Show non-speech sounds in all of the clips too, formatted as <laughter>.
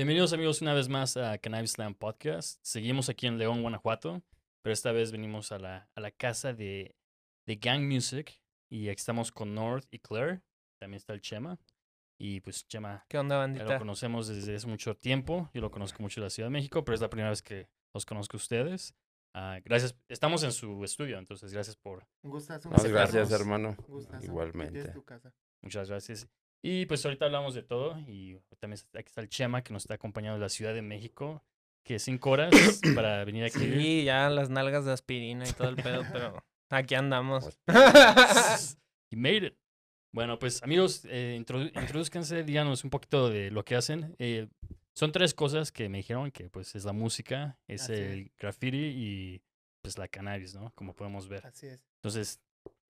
Bienvenidos amigos una vez más a Cannabis Slam Podcast. Seguimos aquí en León, Guanajuato, pero esta vez venimos a la, a la casa de, de Gang Music y aquí estamos con North y Claire. También está el Chema. Y pues Chema, ¿Qué onda, ya bandita? lo conocemos desde hace mucho tiempo. Yo lo conozco mucho de la Ciudad de México, pero es la primera vez que los conozco a ustedes. Ah, gracias. Estamos en su estudio, entonces gracias por... Un gustazo. No, gracias, hermano. Un gustazo. Igualmente. Tu casa. Muchas gracias. Y pues ahorita hablamos de todo y también aquí está el Chema que nos está acompañando de la Ciudad de México, que es cinco horas <coughs> para venir aquí. Sí, ya las nalgas de aspirina y todo el pedo, pero aquí andamos. <laughs> He made it. Bueno, pues amigos, eh, introdu- introduzcanse, díganos un poquito de lo que hacen. Eh, son tres cosas que me dijeron que pues es la música, es Así es. el graffiti y pues la cannabis, ¿no? Como podemos ver. Así es. Entonces,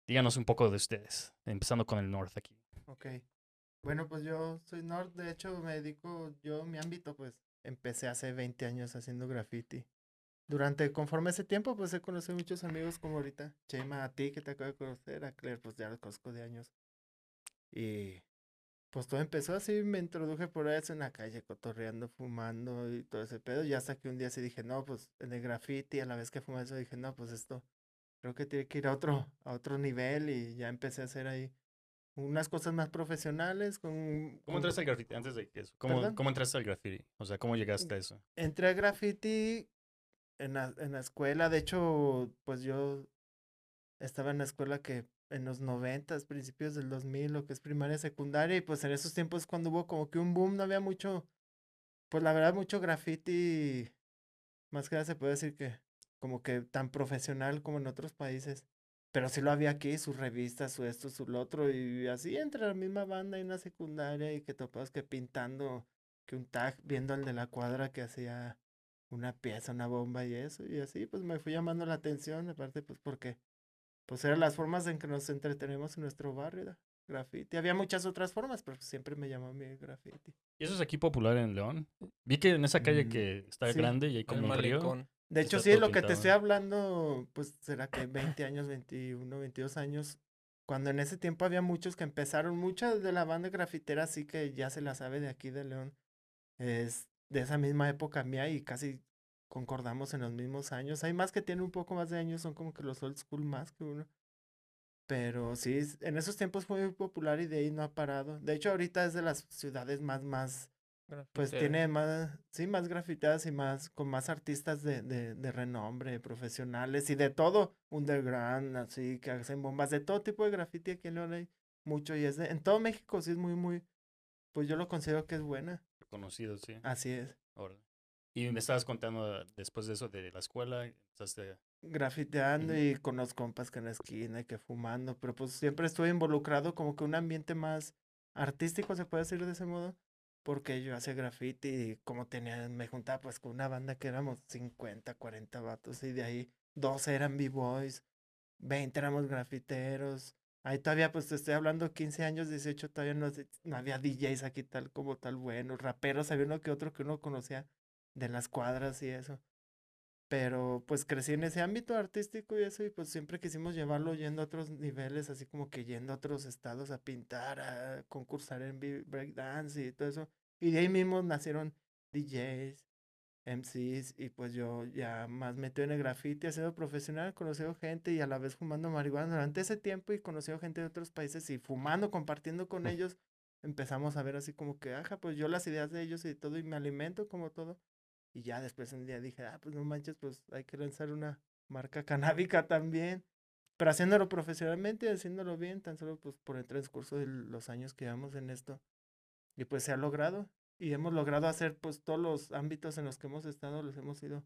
díganos un poco de ustedes, empezando con el North aquí. Ok. Bueno, pues yo soy Nord. De hecho, me dedico, yo, mi ámbito, pues empecé hace 20 años haciendo graffiti. Durante, conforme ese tiempo, pues he conocido muchos amigos como ahorita. Chema, a ti que te acabo de conocer, a Claire, pues ya los conozco de años. Y pues todo empezó así, me introduje por eso en la calle, cotorreando, fumando y todo ese pedo. Y hasta que un día sí dije, no, pues en el graffiti, a la vez que fumaba eso, dije, no, pues esto creo que tiene que ir a otro, a otro nivel y ya empecé a hacer ahí unas cosas más profesionales con... ¿Cómo entraste al graffiti antes de eso? ¿Cómo. ¿Cómo entraste al graffiti? O sea, ¿cómo llegaste a eso? Entré a graffiti en la, en la escuela, de hecho, pues yo estaba en la escuela que en los noventas, principios del 2000, lo que es primaria, secundaria, y pues en esos tiempos cuando hubo como que un boom, no había mucho, pues la verdad mucho graffiti, más que nada se puede decir que como que tan profesional como en otros países, pero sí lo había aquí, sus revistas, su esto, su lo otro, y así entre la misma banda y una secundaria, y que topabas que pintando, que un tag, viendo al de la cuadra que hacía una pieza, una bomba y eso, y así pues me fui llamando la atención, aparte pues porque pues eran las formas en que nos entretenemos en nuestro barrio, ¿da? graffiti. Había muchas otras formas, pero siempre me llamó a mí el graffiti. ¿Y eso es aquí popular en León? Vi que en esa calle Mm, que está sí, grande y hay El como un río. De hecho, sí, lo que te estoy hablando, pues será que 20 años, 21, 22 años, cuando en ese tiempo había muchos que empezaron, muchas de la banda grafitera sí que ya se la sabe de aquí de León, es de esa misma época mía y casi concordamos en los mismos años. Hay más que tienen un poco más de años, son como que los old school más que uno. Pero sí, en esos tiempos fue muy popular y de ahí no ha parado. De hecho, ahorita es de las ciudades más, más pues tiene más, sí, más grafiteadas y más, con más artistas de, de, de renombre, profesionales y de todo, underground, así, que hacen bombas, de todo tipo de graffiti aquí en León hay mucho y es de, en todo México sí es muy, muy, pues yo lo considero que es buena, Conocido, sí. así es. Y me estabas contando después de eso de la escuela, empezaste grafiteando y con los compas que en la esquina y que fumando, pero pues siempre estuve involucrado como que un ambiente más artístico, se puede decir de ese modo, porque yo hacía graffiti y como tenía, me juntaba pues con una banda que éramos 50, 40 vatos y de ahí 12 eran b-boys, 20 éramos grafiteros. Ahí todavía, pues te estoy hablando 15 años, 18, todavía no, no había DJs aquí tal como tal bueno, raperos, había uno que otro que uno conocía de las cuadras y eso. Pero pues crecí en ese ámbito artístico y eso, y pues siempre quisimos llevarlo yendo a otros niveles, así como que yendo a otros estados a pintar, a concursar en breakdance y todo eso. Y de ahí mismo nacieron DJs, MCs, y pues yo ya más metido en el graffiti, haciendo profesional, conocido gente y a la vez fumando marihuana durante ese tiempo y conocido gente de otros países y fumando, compartiendo con ellos, empezamos a ver así como que, ajá, pues yo las ideas de ellos y todo, y me alimento como todo. Y ya después un día dije, ah, pues no manches, pues hay que lanzar una marca canábica también. Pero haciéndolo profesionalmente haciéndolo bien, tan solo pues por el transcurso de los años que llevamos en esto. Y pues se ha logrado. Y hemos logrado hacer pues todos los ámbitos en los que hemos estado, los hemos ido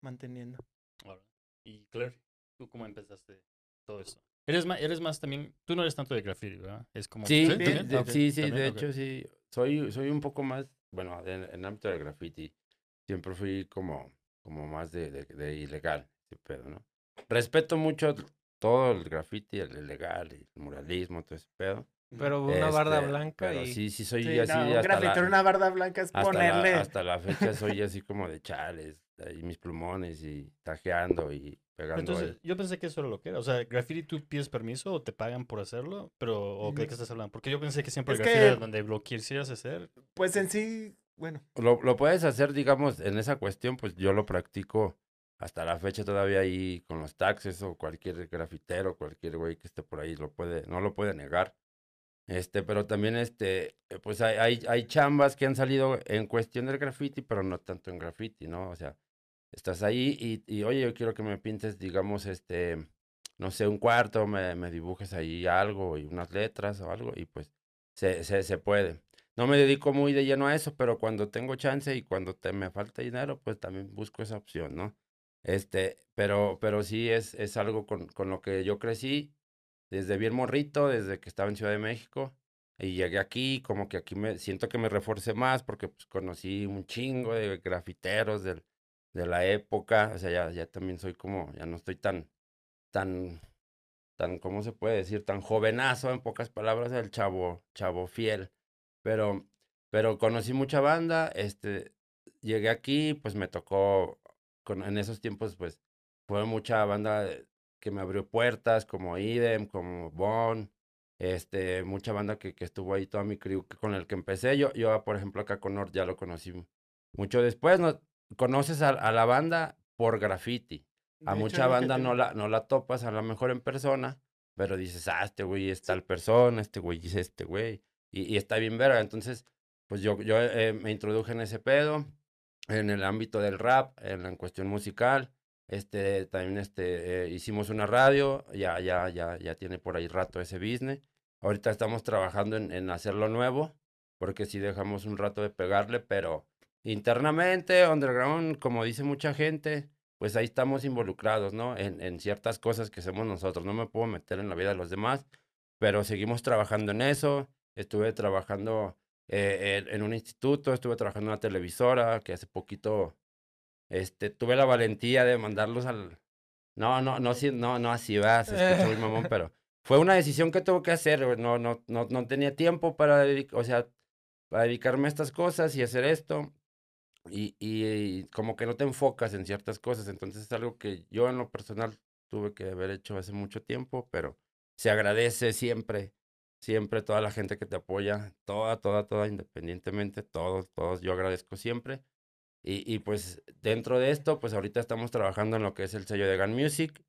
manteniendo. Y Claire, ¿tú cómo empezaste todo esto? Eres más, eres más también, tú no eres tanto de graffiti, ¿verdad? Es como... Sí, Sí, de- de- sí, sí, también, de ok. hecho sí. Soy, soy un poco más, bueno, en, en ámbito del graffiti, siempre fui como, como más de, de, de ilegal, ese pedo, ¿no? Respeto mucho todo el graffiti, el ilegal, y el muralismo, todo ese pedo. Pero una barda Este, blanca pero y... sí, sí soy Sí, así no, un una barda blanca es hasta, ponerle. la, hasta la fecha soy así como de chales, ahí mis plumones y tajeando y pegando Entonces, ahí. yo pensé que eso era lo que era. O sea, graffiti tú pides permiso o te pagan por hacerlo, pero ¿o de Mm. qué estás hablando? Porque yo pensé que siempre Es el graffiti era que- donde lo quisieras hacer. Pues en sí, bueno, Lo, lo puedes hacer, digamos, en esa cuestión, pues yo lo practico hasta la fecha todavía ahí con los taxes o cualquier grafitero, cualquier güey que esté por ahí, lo puede, no lo puede negar. Este, pero también, este, eh, pues hay, hay, hay chambas que han salido en cuestión del graffiti, pero no tanto en graffiti, ¿no? O sea, estás ahí y, y oye, yo quiero que me pintes, digamos, este, no sé, un cuarto, me, me dibujes ahí algo y unas letras o algo, y pues se, se, se puede. No me dedico muy de lleno a eso, pero cuando tengo chance y cuando te, me falta dinero, pues también busco esa opción, ¿no? Este, pero, pero sí es, es algo con, con lo que yo crecí desde bien morrito, desde que estaba en Ciudad de México. Y llegué aquí, como que aquí me siento que me reforcé más porque pues, conocí un chingo de grafiteros del, de la época. O sea, ya, ya también soy como, ya no estoy tan, tan, tan, ¿cómo se puede decir? Tan jovenazo, en pocas palabras, el chavo, chavo fiel. Pero, pero conocí mucha banda, este, llegué aquí, pues me tocó, con, en esos tiempos, pues, fue mucha banda que me abrió puertas, como Idem, como Bon, este, mucha banda que, que estuvo ahí, toda mi crew que- con el que empecé. Yo, yo, por ejemplo, acá con Nord ya lo conocí mucho después, ¿no? Conoces a, a la banda por graffiti. A de mucha banda te- no la, no la topas, a lo mejor en persona, pero dices, ah, este güey es tal persona, este güey es este güey, y, y está bien verga. Entonces, pues yo, yo eh, me introduje en ese pedo, en el ámbito del rap, en la cuestión musical. Este, también este, eh, hicimos una radio, ya, ya, ya, ya tiene por ahí rato ese business. Ahorita estamos trabajando en, en hacerlo nuevo, porque sí dejamos un rato de pegarle, pero internamente, underground, como dice mucha gente, pues ahí estamos involucrados, ¿no? En, en ciertas cosas que hacemos nosotros. No me puedo meter en la vida de los demás, pero seguimos trabajando en eso. Estuve trabajando eh, en, en un instituto, estuve trabajando en una televisora, que hace poquito este, tuve la valentía de mandarlos al... No, no, no, sí, no, no así va, se escucha muy mamón, <laughs> pero fue una decisión que tuve que hacer, no, no, no, no tenía tiempo para o sea, para dedicarme a estas cosas y hacer esto, y, y como que no te enfocas en ciertas cosas, entonces es algo que yo en lo personal tuve que haber hecho hace mucho tiempo, pero se agradece siempre, siempre toda la gente que te apoya, toda, toda, toda, independientemente, todos, todos, yo agradezco siempre. Y, y pues dentro de esto, pues ahorita estamos trabajando en lo que es el sello de Gun Music,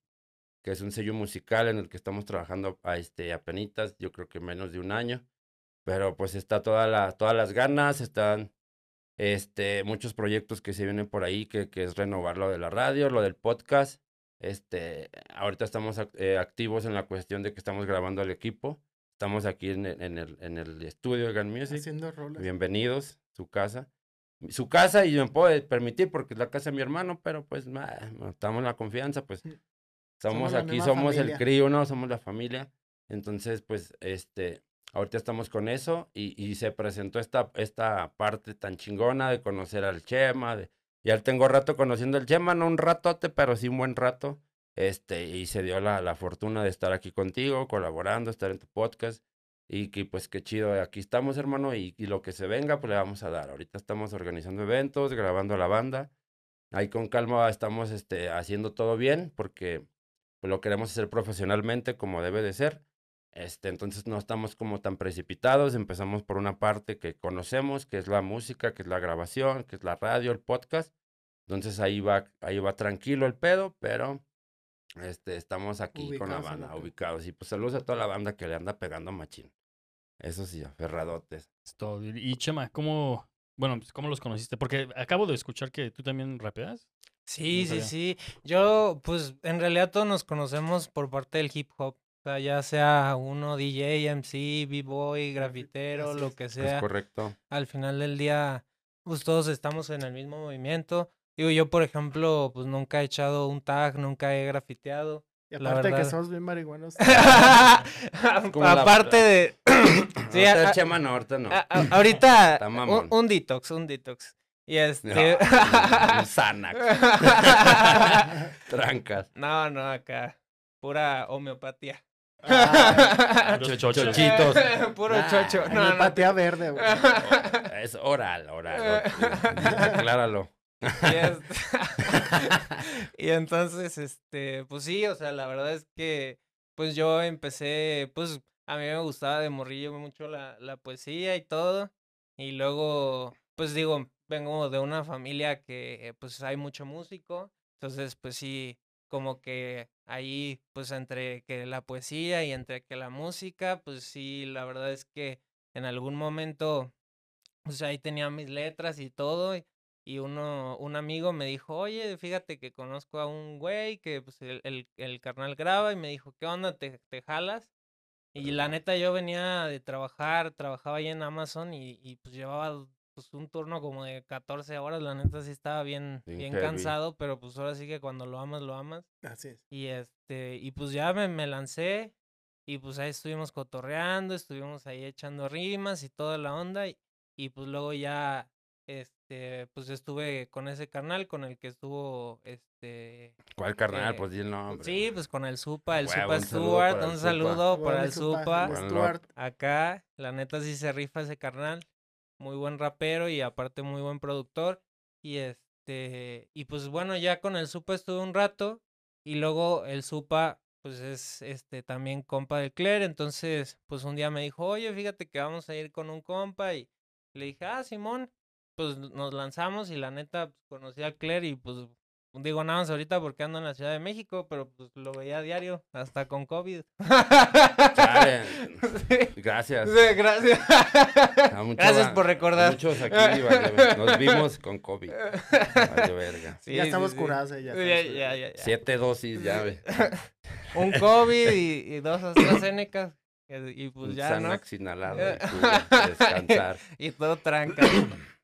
que es un sello musical en el que estamos trabajando a este apenitas, yo creo que menos de un año, pero pues está toda la, todas las ganas, están este, muchos proyectos que se vienen por ahí, que, que es renovar lo de la radio, lo del podcast. Este, ahorita estamos eh, activos en la cuestión de que estamos grabando al equipo. Estamos aquí en, el- en, el, en el estudio de Gun Music. haciendo. Bienvenidos, su casa. Su casa, y me puedo permitir porque es la casa de mi hermano, pero pues nah, estamos en la confianza, pues Sí. somos aquí, somos familia. el crío, ¿no? Somos la familia. Entonces, pues, este, ahorita estamos con eso y, y se presentó esta, esta parte tan chingona de conocer al Chema, de, ya tengo rato conociendo al Chema, no un ratote, pero sí un buen rato. Este, y se dio la, la fortuna de estar aquí contigo, colaborando, estar en tu podcast. Y que pues qué chido, aquí estamos, hermano, y, lo que se venga, pues le vamos a dar. Ahorita estamos organizando eventos, grabando la banda. Ahí con calma estamos este, haciendo todo bien, porque pues, lo queremos hacer profesionalmente como debe de ser. Este, entonces no estamos como tan precipitados, empezamos por una parte que conocemos, que es la música, que es la grabación, que es la radio, el podcast. Entonces ahí va, ahí va tranquilo el pedo, pero este, estamos aquí con la banda, la ubicados. Y pues saludos a toda la banda que le anda pegando machín. Eso sí, aferradotes. Es todo. Y Chema, ¿cómo, bueno, pues, ¿cómo los conociste? Porque acabo de escuchar que tú también rapeas. Sí, No sí, sí. Yo, pues, en realidad todos nos conocemos por parte del hip hop. O sea, ya sea uno DJ, MC, B-boy, grafitero, lo es. que Es sea. correcto. Al final del día, pues todos estamos en el mismo movimiento. Digo, yo, por ejemplo, pues nunca he echado un tag, nunca he grafiteado. Y la aparte que verdad. somos bien marihuanos. <laughs> Aparte de... <coughs> Sí, ahorita a- el Chema no, ahorita no. a- a- ahorita, Está un, detox, un detox. Y No, este... un Xanax. <laughs> <laughs> Trancas. No, no, acá. Pura homeopatía. Ah, chochitos. Puro Nah, chocho. No, no. Homeopatía verde, güey. Es oral, oral. Acláralo. <laughs> Y, entonces, este, pues sí, o sea, la verdad es que, pues yo empecé, pues a mí me gustaba de morrillo mucho la, la poesía y todo. Y luego, pues digo, vengo de una familia que pues hay mucho músico, entonces pues sí, como que ahí pues entre que la poesía y entre que la música, pues sí, la verdad es que en algún momento, pues ahí tenía mis letras y todo, y uno, un amigo me dijo, oye, fíjate que conozco a un güey que pues el, el, el carnal graba y me dijo, ¿qué onda? ¿Te, te jalas? Y la neta yo venía de trabajar, trabajaba ahí en Amazon y, y pues llevaba pues un turno como de 14 horas, la neta sí estaba bien, Bien bien cansado, pero pues ahora sí que cuando lo amas, lo amas. Así es. Y este, y pues ya me, me lancé y pues ahí estuvimos cotorreando, estuvimos ahí echando rimas y toda la onda y, y pues luego ya, este, pues estuve con ese carnal con el que estuvo, este, ¿Cuál carnal? Eh, Pues di el nombre. sí, pues con el Supa, el Supa un saludo Stuart, para el un saludo para el Supa. Acá, la neta sí se rifa ese carnal. Muy buen rapero y aparte muy buen productor. Y este, y pues bueno, ya con el Supa estuve un rato. Y luego el Supa, pues es este también compa del Cler. Entonces, pues un día me dijo, oye, fíjate que vamos a ir con un compa. Y le dije, ah, Simón, pues nos lanzamos y la neta, pues conocí al Cler y pues digo nada más ahorita porque ando en la Ciudad de México, pero pues lo veía a diario, hasta con COVID. <laughs> Sí. Gracias. Sí, gracias. A mucho Gracias por a recordar. Muchos aquí vale, nos vimos con COVID. Vale, verga. Sí, ya estamos sí. curados, eh, ya Ya, estamos ya, curados. ya, ya. Siete dosis, ya ve. <laughs> Un COVID y, y dos <coughs> AstraZeneca. Y, pues ya, ¿no? Inhalado y <laughs> descansar. <laughs> y todo tranca.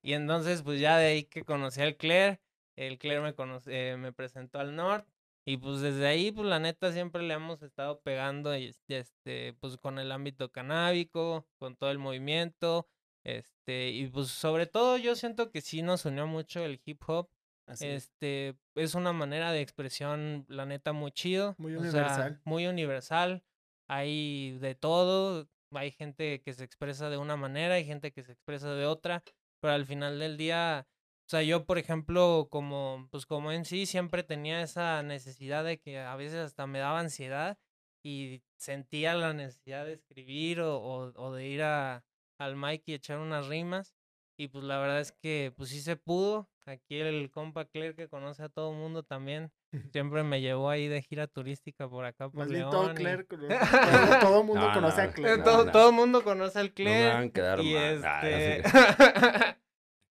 y entonces, pues ya de ahí que conocí al Claire, el Claire me, conoce, eh, me presentó al Nord. Y pues desde ahí, pues la neta siempre le hemos estado pegando, y, este, pues con el ámbito canábico, con todo el movimiento. Este, y pues sobre todo yo siento que sí nos unió mucho el hip hop. Así. Este, es una manera de expresión, la neta, muy chido. Muy o sea, universal. muy universal. Hay de todo. Hay gente que se expresa de una manera, hay gente que se expresa de otra. Pero al final del día, o sea, yo, por ejemplo, como, pues como en sí, siempre tenía esa necesidad de que a veces hasta me daba ansiedad y sentía la necesidad de escribir o, o, o de ir al mic y echar unas rimas. Y pues la verdad es que pues sí se pudo. Aquí el compa Claire que conoce a todo el mundo también. <laughs> Siempre me llevó ahí de gira turística por acá por Más bien todo y- conoce- <laughs> todo, todo mundo No, conoce no, a Claire. No, todo, no. todo el mundo conoce al No me Claire. van a quedar y mal. Ah, este... <laughs>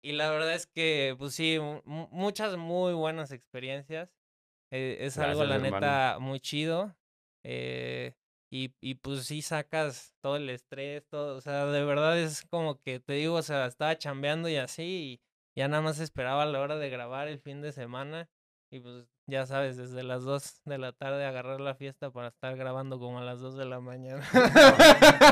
y la verdad es que, pues sí, mu- mu- muchas muy buenas experiencias. Eh, es algo, la hermano. neta, muy chido. Eh, y, y pues sí sacas todo el estrés, todo. O sea, de verdad es como que te digo, o sea, estaba chambeando y así. Y ya nada más esperaba la hora de grabar el fin de semana. Y pues ya sabes, desde las 2 de la tarde agarrar la fiesta para estar grabando como a las 2 de la mañana. <laughs>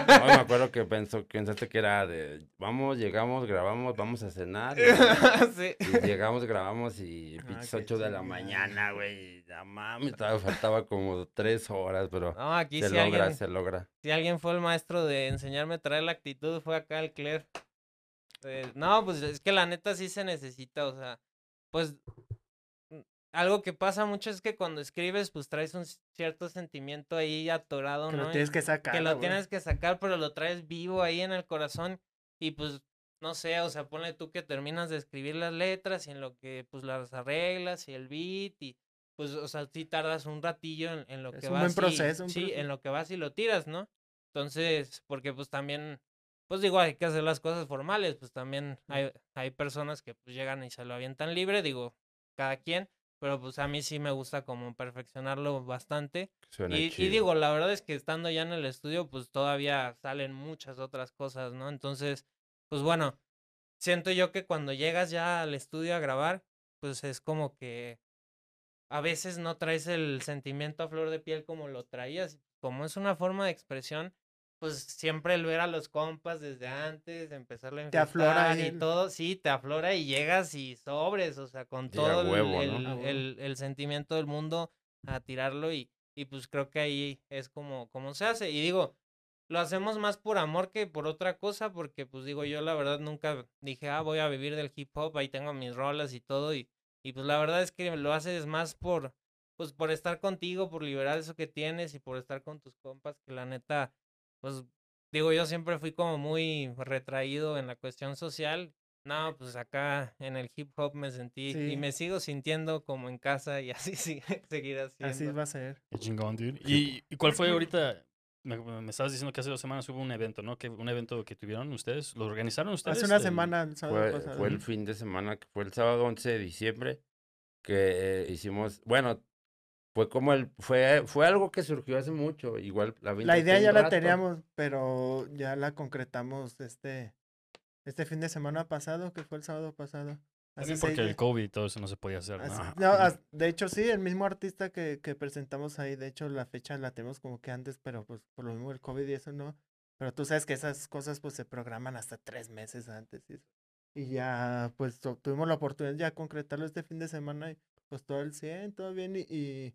No, me <laughs> acuerdo que pensó, que pensaste que era de, vamos, llegamos, grabamos, vamos a cenar. Y, <laughs> sí. y llegamos, grabamos y Ah, pinches qué 8 de la mañana, güey. Ya mami, todavía faltaba como 3 horas, pero No, aquí se si logra, alguien, se logra. si alguien fue el maestro de enseñarme a traer la actitud, fue acá el Claire. Eh, no, pues es que la neta sí se necesita, o sea, pues algo que pasa mucho es que cuando escribes, pues traes un cierto sentimiento ahí atorado, Que ¿no? lo tienes que sacar. que lo güey. tienes que sacar, pero lo traes vivo ahí en el corazón y pues no sé, o sea, ponle tú que terminas de escribir las letras y en lo que pues las arreglas y el beat y pues o sea, sí tardas un ratillo en, en lo Es que un vas buen y- un sí, proceso. en lo que vas y lo tiras, ¿no? Entonces, porque pues también pues digo, hay que hacer las cosas formales, pues también hay, hay personas que pues llegan y se lo avientan libre, digo, cada quien, pero pues a mí sí me gusta como perfeccionarlo bastante Suena y, y digo, la verdad es que estando ya en el estudio, pues todavía salen muchas otras cosas, ¿no? Entonces, pues bueno, siento yo que cuando llegas ya al estudio a grabar, pues es como que a veces no traes el sentimiento a flor de piel como lo traías. Como es una forma de expresión, pues siempre el ver a los compas desde antes, empezarlo a Te aflora y el- todo, sí, te aflora y llegas y sobres, o sea, con todo el- huevo, ¿no? el, huevo. el- el sentimiento del mundo a tirarlo y, y pues creo que ahí es como, como se hace. Y digo, lo hacemos más por amor que por otra cosa, porque pues digo, yo la verdad nunca dije, ah, voy a vivir del hip hop, ahí tengo mis rolas y todo, y, y pues la verdad es que lo haces más por, pues por estar contigo, por liberar eso que tienes y por estar con tus compas, que la neta, pues digo, yo siempre fui como muy retraído en la cuestión social No, pues acá en el hip hop me sentí Sí. y me sigo sintiendo como en casa y así <laughs> sigue, seguirá siendo. Así va a ser. Qué chingón, dude. ¿Y, y cuál fue ahorita? Me, me estabas diciendo que hace dos semanas hubo un evento, ¿no? Que un evento que tuvieron ustedes. ¿Lo organizaron ustedes? Hace una El- semana, el sábado Fue, pasado. fue el fin de semana, que fue el sábado 11 de diciembre, que eh, hicimos, bueno, fue como el, fue, fue algo que surgió hace mucho, igual la La idea ya la teníamos, pero ya la concretamos este, este fin de semana pasado, que fue el sábado pasado. También porque seis el. COVID y todo eso no se podía hacer, ¿no? Así- Ajá. no, <laughs> as- de hecho, sí, el mismo artista que, que presentamos ahí, de hecho, la fecha la tenemos como que antes, pero pues por lo mismo el COVID y eso no. Pero tú sabes que esas cosas pues se programan hasta tres meses antes. Y, eso. Y ya, pues tu- tuvimos la oportunidad ya de concretarlo este fin de semana y pues todo el 100, todo bien. Y, y,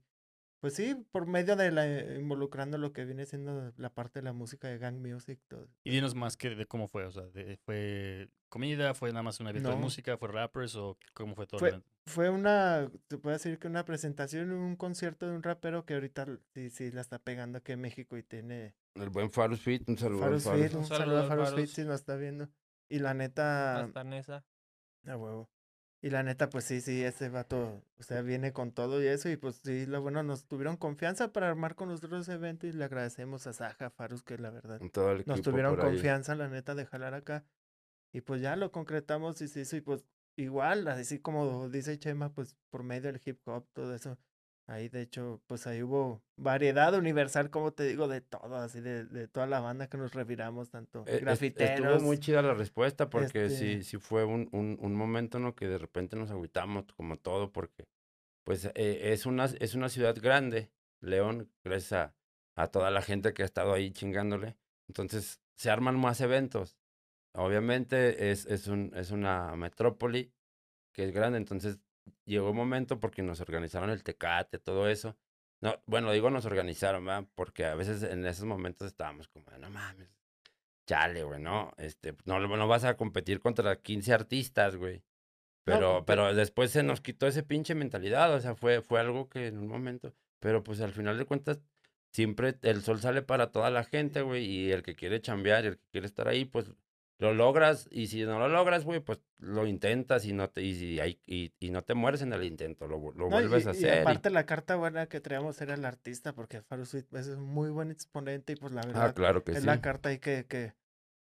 pues sí, por medio de la, involucrando lo que viene siendo la parte de la música de Gang Music, todo. Y dinos más que de cómo fue, o sea, de- ¿fue comida? ¿Fue nada más un evento de No. música? ¿Fue rappers? ¿O cómo fue todo Fue-? Fue una, se puede decir que una presentación, un concierto de un rapero que ahorita sí, sí la está pegando aquí en México y tiene El buen Farus Fit, un saludo al Farus Farus. Fit, un saludo saludo a Farus Fit si nos está viendo. Y la neta, Hasta Nesa. a huevo. Y la neta, pues sí, sí, ese vato, o sea, viene con todo y eso. Y pues sí, lo bueno, nos tuvieron confianza para armar con nosotros ese evento y le agradecemos a Saja, Farus, que la verdad todo el nos tuvieron confianza, la neta, de jalar acá. Y pues ya lo concretamos y se hizo. Y pues igual, así como dice Chema, pues por medio del hip hop, todo eso. Ahí, de hecho, pues ahí hubo variedad universal, como te digo, de todo, así de, de toda la banda que nos reviramos, tanto Eh, grafiteros. Estuvo muy chida la respuesta porque este- sí, sí fue un, un, un momento ¿no? que de repente nos agüitamos como todo porque pues eh, es, una, es una ciudad grande, León, gracias a, a toda la gente que ha estado ahí chingándole. Entonces se arman más eventos. Obviamente es, es, un, es una metrópoli que es grande, entonces llegó un momento porque nos organizaron el tecate, todo eso. No, bueno, digo nos organizaron, ¿verdad? Porque a veces en esos momentos estábamos como, no mames, chale, güey, ¿no? Este, no, no vas a competir contra 15 artistas, güey. Pero, pe- pero después se nos quitó ese pinche mentalidad, o sea, fue, fue algo que en un momento, pero pues al final de cuentas, siempre el sol sale para toda la gente, güey, y el que quiere chambear el que quiere estar ahí, pues lo logras, y si no lo logras, güey, pues lo intentas y no te, y, si hay- y, y no te mueres en el intento, lo, lo No, y- vuelves a hacer. y- aparte la carta buena que traíamos era el artista, porque Farus Fit es un muy buen exponente y pues la verdad ah, claro que es sí. la carta ahí que, que,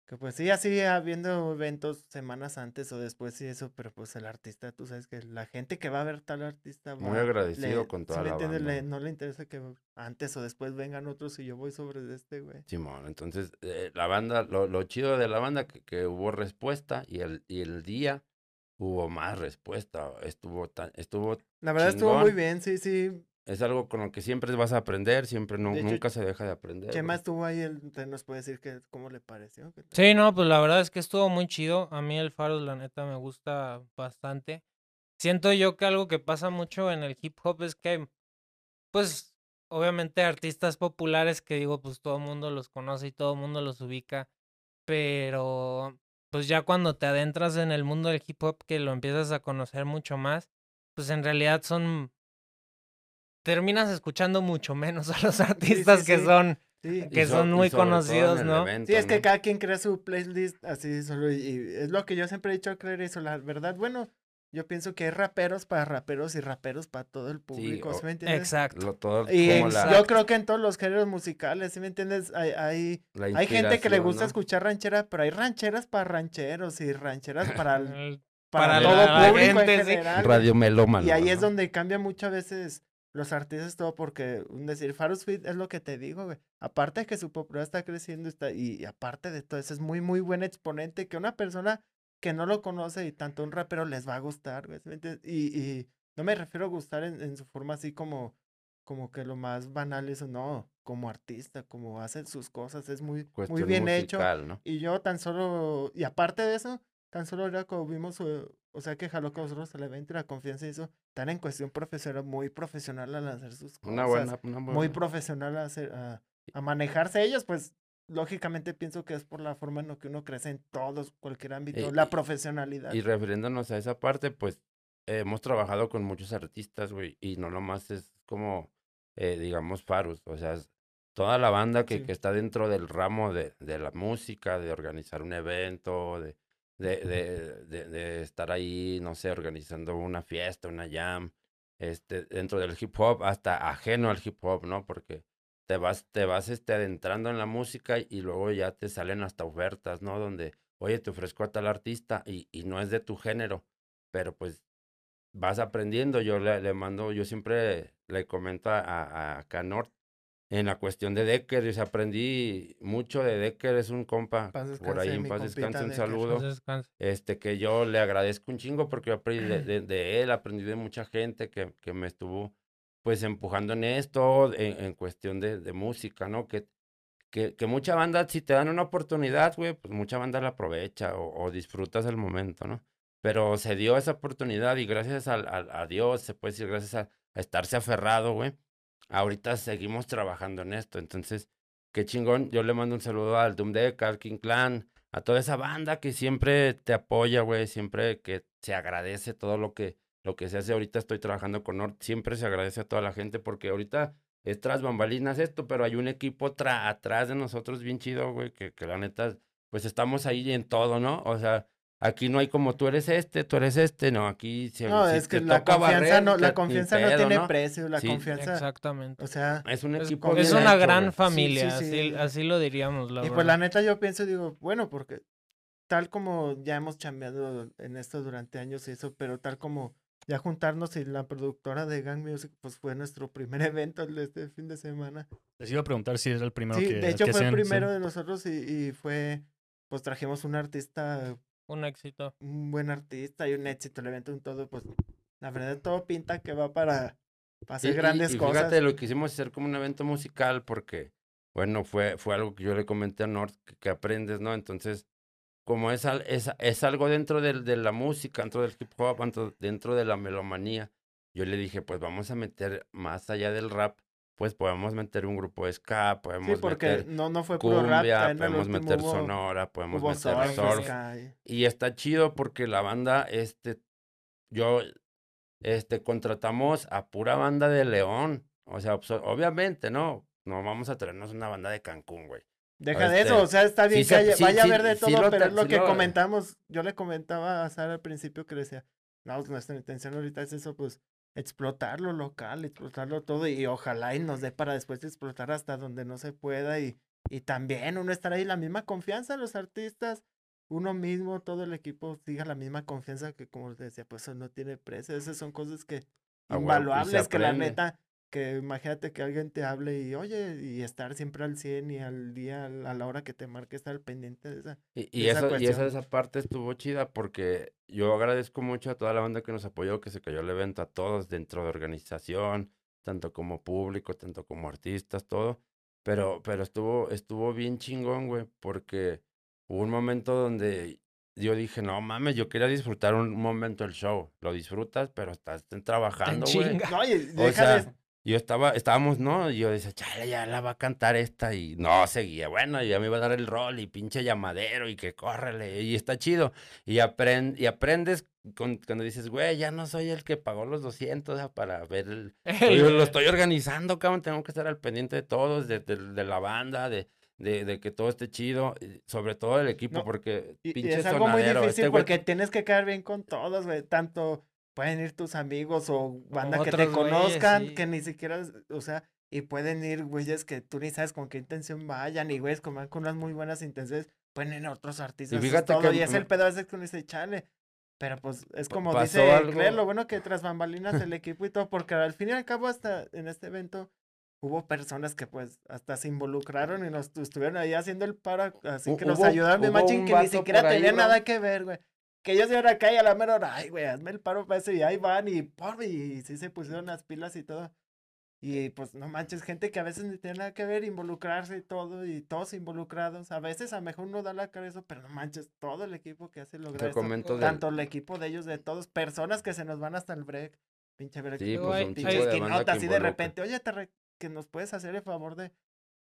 que pues sí, así habiendo eventos semanas antes o después y eso, pero pues el artista, tú sabes que la gente que va a ver tal artista Muy va, agradecido le- con ¿sí toda la banda. Le- no le interesa que antes o después vengan otros y yo voy sobre este, güey. Simón, entonces eh, la banda, lo, lo chido de la banda que, que hubo respuesta y el, y el día hubo más respuesta, estuvo tan, estuvo, La verdad estuvo muy bien, sí, sí. Es algo con lo que siempre vas a aprender, siempre no, hecho, nunca se deja de aprender. Chema güey. estuvo ahí, él te nos puede decir que cómo le pareció. ¿Qué? Sí, no, pues la verdad es que estuvo muy chido. A mí el Faros, la neta, me gusta bastante. Siento yo que algo que pasa mucho en el hip hop es que, pues, obviamente artistas populares que digo, pues todo el mundo los conoce y todo el mundo los ubica, pero pues ya cuando te adentras en el mundo del hip hop, que lo empiezas a conocer mucho más, pues en realidad son... Terminas escuchando mucho menos a los artistas que sí. son Sí, que so- son muy conocidos, ¿no? evento, Sí, es que cada quien crea su playlist así solo y, y es lo que yo siempre he dicho eso, la verdad, bueno, yo pienso que hay raperos para raperos y raperos para todo el público, o- ¿sí me entiendes? Exacto. Lo- todo Y como en- la, yo creo que en todos los géneros musicales, ¿sí me entiendes? Hay, hay, hay gente que le gusta ¿no? escuchar ranchera, pero hay rancheras para rancheros y rancheras para, el- El- <laughs> para, para todo la público gente, en general. Radio melómano. Y ahí es donde cambia muchas veces los artistas todo porque un decir Farus Fit es lo que te digo, güey. Aparte de que su popularidad está creciendo está, y, y aparte de todo eso es muy muy buen exponente que una persona que no lo conoce y tanto un rapero les va a gustar, güey. Y, y no me refiero a gustar en, en su forma así como como que lo más banal eso no, como artista, como hace sus cosas, es muy muy bien hecho. ¿no? Y yo tan solo, y aparte de eso, tan solo era como vimos, eh, o sea que jaló con nosotros el evento y la confianza y eso, tan en cuestión profesional, muy profesional al hacer sus cosas. Una buena, una Muy buena- profesional a, hacer, a, a manejarse ellos, pues lógicamente pienso que es por la forma en la que uno crece en todos, cualquier ámbito, Y- la profesionalidad. Y refiriéndonos a esa parte, pues eh, hemos trabajado con muchos artistas, güey, y no nomás es como, eh, digamos, Farus, o sea, es toda la banda que, Sí. que está dentro del ramo de, de la música, de organizar un evento, de, de, de, de, de estar ahí, no sé, organizando una fiesta, una jam, este, dentro del hip hop, hasta ajeno al hip hop, ¿no? Porque te vas, te vas este, adentrando en la música y luego ya te salen hasta ofertas, ¿no? Donde, oye, te ofrezco a tal artista y, y no es de tu género, pero pues vas aprendiendo. Yo le, le mando, yo siempre le comento a, a, a Canort en la cuestión de Decker, yo aprendí mucho de Decker, es un compa, por ahí en paz descanse, un saludo este, que yo le agradezco un chingo porque yo aprendí de, <clears throat> de- de él, aprendí de mucha gente que, que me estuvo pues empujando en esto, en, en cuestión de, de música, ¿no? Que, que, que mucha banda, si te dan una oportunidad, güey, pues mucha banda la aprovecha o, o disfrutas el momento, ¿no? Pero se dio esa oportunidad y gracias al, al- a Dios, se puede decir, gracias a, a estarse aferrado, güey, ahorita seguimos trabajando en esto. Entonces, qué chingón. Yo le mando un saludo al Doom Deck, al King Clan, a toda esa banda que siempre te apoya, güey, siempre que se agradece todo lo que, lo que se hace. Ahorita estoy trabajando con Nord, siempre se agradece a toda la gente porque ahorita es tras bambalinas esto, pero hay un equipo atrás de nosotros bien chido, güey, que, que la neta, pues estamos ahí en todo, ¿no? O sea, aquí no hay como tú eres este, tú eres este, no, aquí si, No, si es que la confianza barrer, no, la confianza no tiene ¿no? precio, la Sí. confianza, Exactamente. o sea, Es un Es equipo Es bien una hecho, gran familia, sí, así, sí. así lo diríamos, la y verdad. pues la neta yo pienso, digo, bueno, porque tal como ya hemos chambeado en esto durante años y eso, pero tal como ya juntarnos y la productora de Gang Music, pues fue nuestro primer <laughs> evento de este fin de semana. Les iba a preguntar si era el primero Sí, que de hecho que fue el primero de nosotros y, y fue, pues trajimos un artista, Un éxito. un buen artista y un éxito, el evento, un todo, pues la verdad todo pinta que va para, para hacer Y- y- grandes y cosas. Fíjate, lo quisimos hacer como un evento musical porque, bueno, fue, fue algo que yo le comenté a Nord que, que aprendes, ¿no? Entonces, como es, al- es, es algo dentro del- de, la música, dentro del hip hop, dentro, dentro de la melomanía, yo le dije, pues vamos a meter más allá del rap, pues podemos meter un grupo de ska, podemos Sí, porque meter no, no fue puro rap, cumbia, podemos meter hubo- sonora, podemos meter surf, y- está chido porque la banda, este, yo, este, contratamos a pura banda de León. O sea, obso- obviamente, ¿no? No vamos a traernos una banda de Cancún, güey. Deja de Este, eso, o sea, está bien sí que se- haya- sí- vaya a haber de todo, pero es lo que lo- comentamos. Yo le comentaba a Sara al principio que le decía, no, pues, nuestra intención ahorita es eso, pues, explotar lo local, explotarlo todo, y ojalá y nos dé para después explotar hasta donde no se pueda, y, y también uno estar ahí la misma confianza, los artistas, uno mismo, todo el equipo siga la misma confianza que, como les decía, pues eso no tiene precio, esas son cosas que A huevo, y se invaluables, que la neta, que imagínate que alguien te hable y oye, y estar siempre al 100 y al día, a la hora que te marque, estar pendiente de esa. Y, y esa eso, y esa, esa parte estuvo chida porque yo agradezco mucho a toda la banda que nos apoyó, que se cayó el evento, a todos dentro de organización, tanto como público, tanto como artistas, todo. Pero, pero estuvo, estuvo bien chingón, güey, porque hubo un momento donde yo dije, no mames, yo quería disfrutar un momento el show. Lo disfrutas, pero estás trabajando, güey. No, y O deja sea, de- yo estaba, estábamos, ¿no? Y yo decía, chale, ya la va a cantar esta. Y no, seguía. Bueno, ya me iba a dar el rol y pinche llamadero y que córrele. Y está chido. Y, aprend, y aprendes con- cuando dices, güey, ya no soy el que pagó los 200 ah, para ver el... <laughs> El- Yo lo estoy organizando, cabrón. Tengo que estar al pendiente de todos, de, de- de la banda, de, de, de que todo esté chido. y Sobre todo el equipo, No, porque y- y pinche es algo muy sonadero, difícil este güey- porque tienes que quedar bien con todos, güey. Tanto pueden ir tus amigos o banda que te güeyes, conozcan, sí. que ni siquiera, o sea, y pueden ir güeyes que tú ni sabes con qué intención vayan, y güeyes van con unas muy buenas intenciones, pueden ir otros artistas. es fíjate todo, que y es el pedo a veces que uno dice, chale. Pero pues es como pasó dice algo- Claire, lo bueno que tras bambalinas el <laughs> equipo y todo, porque al fin y al cabo hasta en este evento hubo personas que pues hasta se involucraron y nos tu- estuvieron ahí haciendo el paro, así que nos ayudaron de machín que ni siquiera bro. nada que ver, güey. Que ellos iban acá y a la mera hora, ay, güey, hazme el paro para eso y ahí van y por y sí se pusieron las pilas y todo. Y pues no manches, gente que a veces ni tiene nada que ver, involucrarse y todo, y todos involucrados. A veces a lo mejor no da la cara eso, pero no manches, todo el equipo que hace lograr esto. del- Tanto el equipo de ellos, de todos, personas que se nos van hasta el break. Pinche break. Sí, pues, un pinches chingo de así de repente, oye, te re- que nos puedes hacer el favor de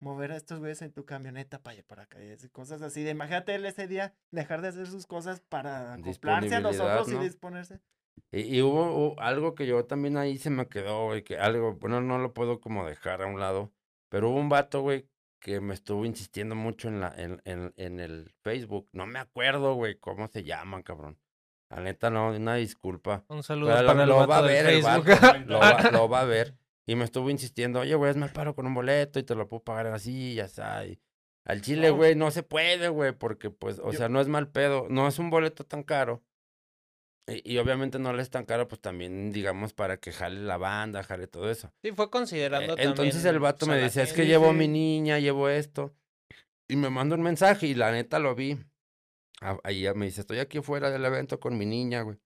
mover a estos güeyes en tu camioneta para allá, para acá, cosas así. De imagínate él ese día dejar de hacer sus cosas para acoplarse a nosotros ¿no? y disponerse. Y, y hubo, hubo algo que yo también ahí se me quedó, güey, que algo, bueno, no lo puedo como dejar a un lado, pero hubo un vato, güey, que me estuvo insistiendo mucho en, la, en, en, en el Facebook. No me acuerdo, güey, cómo se llaman, cabrón. La neta, no, una disculpa. Un saludo Pero para lo, el lo va a del ver el vato, lo, va, <laughs> lo va a ver. Y me estuvo insistiendo, oye, güey, el paro con un boleto y te lo puedo pagar así, ya está. y al chile, güey, no se puede, güey, porque, pues, o Yo- sea, no es mal pedo. No es un boleto tan caro. Y, y obviamente no le es tan caro, pues también, digamos, para que jale la banda, jale todo eso. Sí, fue considerando Eh, Entonces también, el vato me decía, es que llevo a mi niña, llevo esto. Y me manda un mensaje y la neta lo vi. Ahí me dice, estoy aquí fuera del evento con mi niña, güey.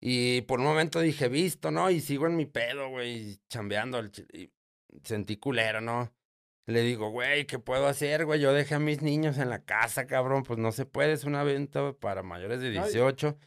Y por un momento dije, visto, ¿no? Y sigo en mi pedo, güey, chambeando. Y sentí culero, ¿no? Le digo, güey, ¿qué puedo hacer, güey? Yo dejé a mis niños en la casa, cabrón. Pues no se puede, es un evento para mayores de No, y- 18.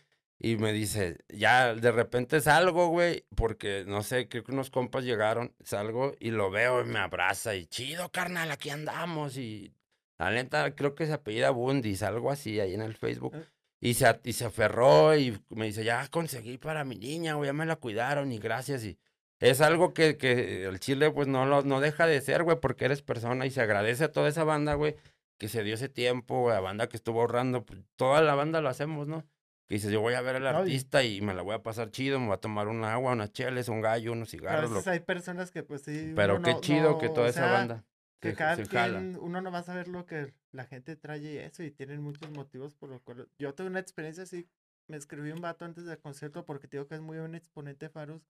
Y me dice, ya de repente salgo, güey, porque no sé, creo que unos compas llegaron, salgo y lo veo y me abraza y chido, carnal, aquí andamos. Y la neta, creo que se apellida Bundis, algo así, ahí en el Facebook. Eh. Y se, y se aferró y me dice, ya conseguí para mi niña, güey, ya me la cuidaron y gracias. Y es algo que, que el chile, pues no, lo, no deja de ser, güey, porque eres persona y se agradece a toda esa banda, güey, que se dio ese tiempo, güey, a banda que estuvo ahorrando. pues, toda la banda lo hacemos, ¿no? Que dices, yo voy a ver al artista y me la voy a pasar chido, me voy a tomar un agua, unas cheles, un gallo, unos Pero a cigarros. lo- veces hay personas que pues sí. Pero qué no- chido que toda o esa banda Que se, cada se jala. quien, uno no va a saber lo que la gente trae eso, y tienen muchos motivos por lo cual. Yo tuve una experiencia así, me escribió un vato antes del concierto porque te digo que es muy buen exponente Farus.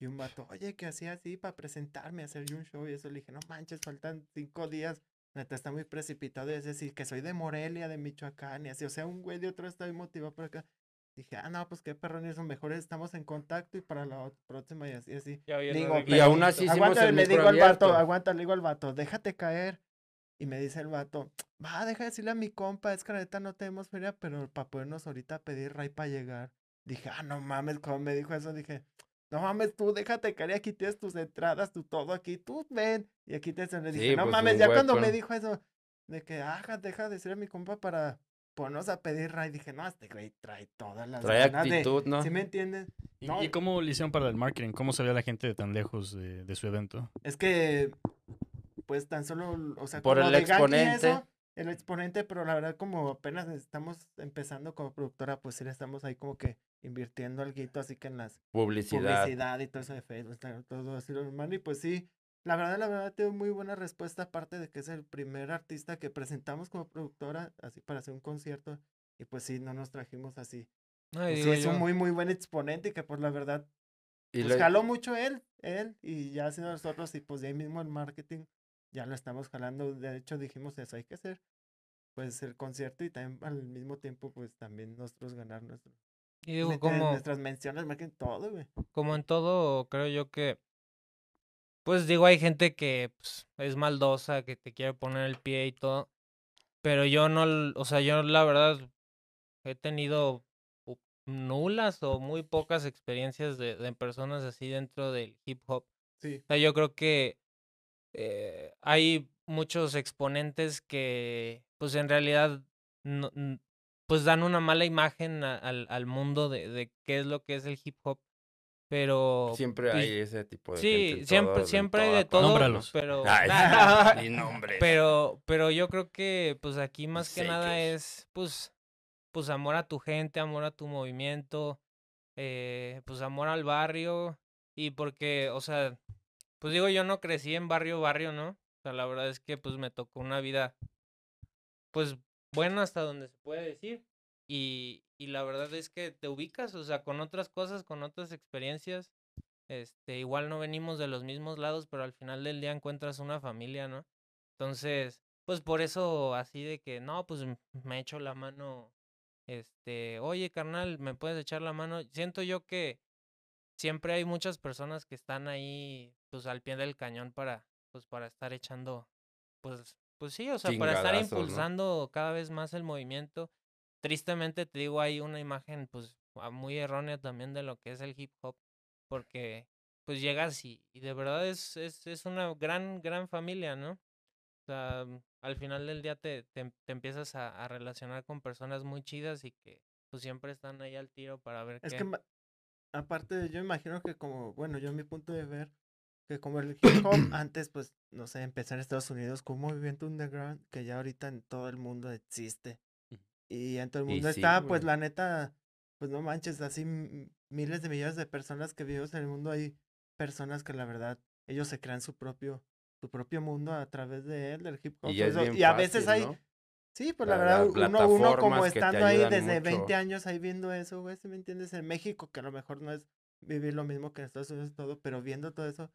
Y un vato, oye, que hacía así para presentarme, hacer yo un show. Y eso le dije, no manches, faltan cinco días. Neta, está muy precipitado. Y es decir, que soy de Morelia, de Michoacán, y así. O sea, un güey de otro estado y motivado por acá. Dije, ah, no, pues qué perrón, eso mejor estamos en contacto y para la próxima y así, así. Ya Digo, Y aún así Aguanta, le digo al vato, aguanta, le digo al vato, déjate caer. Y me dice el vato, va, deja de decirle a mi compa, es que la neta no tenemos feria, pero para podernos ahorita pedir ray para llegar. Dije, ah, no mames, cuando me dijo eso, dije, no mames, tú déjate caer, aquí tienes tus entradas, tu todo aquí, tú ven. Y aquí te le dije, Sí, no pues, mames, ya cuando me dijo eso, de que, ah, deja de decirle a mi compa para ponernos a pedir ray, dije, no, este güey trae todas las Trae ganas de- actitud, ¿no? ¿Sí me entiendes? ¿Y, No. y cómo le hicieron para el marketing? ¿Cómo sabía la gente de tan lejos de, de su evento? Es que, pues tan solo, o sea, Por como el exponente. eso, el exponente, pero la verdad como apenas estamos empezando como productora, pues sí estamos ahí como que invirtiendo algo, así que en las Publicidad. publicidad y todo eso de Facebook, todo así lo normal, y pues sí, la verdad, la verdad, tengo muy buena respuesta, aparte de que es el primer artista que presentamos como productora, así para hacer un concierto, y pues sí, no nos trajimos así. No, y Pues sí, es un muy, muy buen exponente y que pues la verdad Y pues le- jaló mucho él, él, y ya sido nosotros, y pues de ahí mismo el marketing, ya lo estamos jalando, de hecho dijimos eso, hay que hacer, pues el concierto y también al mismo tiempo, pues también nosotros ganar nuestro, y digo, meter como, nuestras menciones, marketing, todo, güey. como en todo, creo yo que, pues digo, hay gente que pues, es maldosa, que te quiere poner el pie y todo, pero yo no, o sea, yo la verdad he tenido nulas o muy pocas experiencias de, de personas así dentro del hip hop. Sí, O sea, yo creo que eh, hay muchos exponentes que, pues en realidad, no- pues dan una mala imagen a- al, al mundo de, de qué es lo que es el hip hop. Pero Siempre pues, hay ese tipo de sí, gente siempre, todo- siempre hay de todo. Nómbralos. Pero, Ay, <laughs> <laughs> nombres. pero, pero yo creo que pues aquí más que nada es pues, pues amor a tu gente, amor a tu movimiento, eh, pues amor al barrio y porque, o sea, pues digo yo no crecí en barrio barrio, ¿no? O sea, la verdad es que pues me tocó una vida pues buena hasta donde se puede decir y, y la verdad es que te ubicas, o sea, con otras cosas, con otras experiencias. Este, igual no venimos de los mismos lados, pero al final del día encuentras una familia, ¿no? Entonces, pues por eso así de que, no, pues me echo la mano, este, oye, carnal, ¿me puedes echar la mano? Siento yo que siempre hay muchas personas que están ahí, pues al pie del cañón para, pues para estar echando, pues, pues sí, o sea, para estar impulsando cada vez más el movimiento. Tristemente te digo, hay una imagen, pues, ah, muy errónea también de lo que es el hip hop, porque pues llegas y, y de verdad es, es, es una gran, gran familia, ¿no? O sea, mm, al final del día te, te, te empiezas a, a relacionar con personas muy chidas y que pues siempre están ahí al tiro para ver Es qué. que aparte, yo imagino que como, bueno, yo a mi punto de ver, que como el hip hop <clears throat> antes, pues, no sé, empezó en Estados Unidos como un movimiento underground que ya ahorita en todo el mundo existe. Y en todo el Y mundo sí, está, pues güey. la neta, pues no manches, así miles de millones de personas que vivimos en el mundo, hay personas que la verdad, ellos se crean su propio, su propio mundo a través de él, del hip hop. Y Eso- a veces fácil, hay, ¿no? Sí, pues La- verdad, uno, uno como estando ahí desde mucho. 20 años ahí viendo eso, güey, ¿sí me entiendes? En México, que a lo mejor no es vivir lo mismo que en Estados Unidos todo, pero viendo todo eso,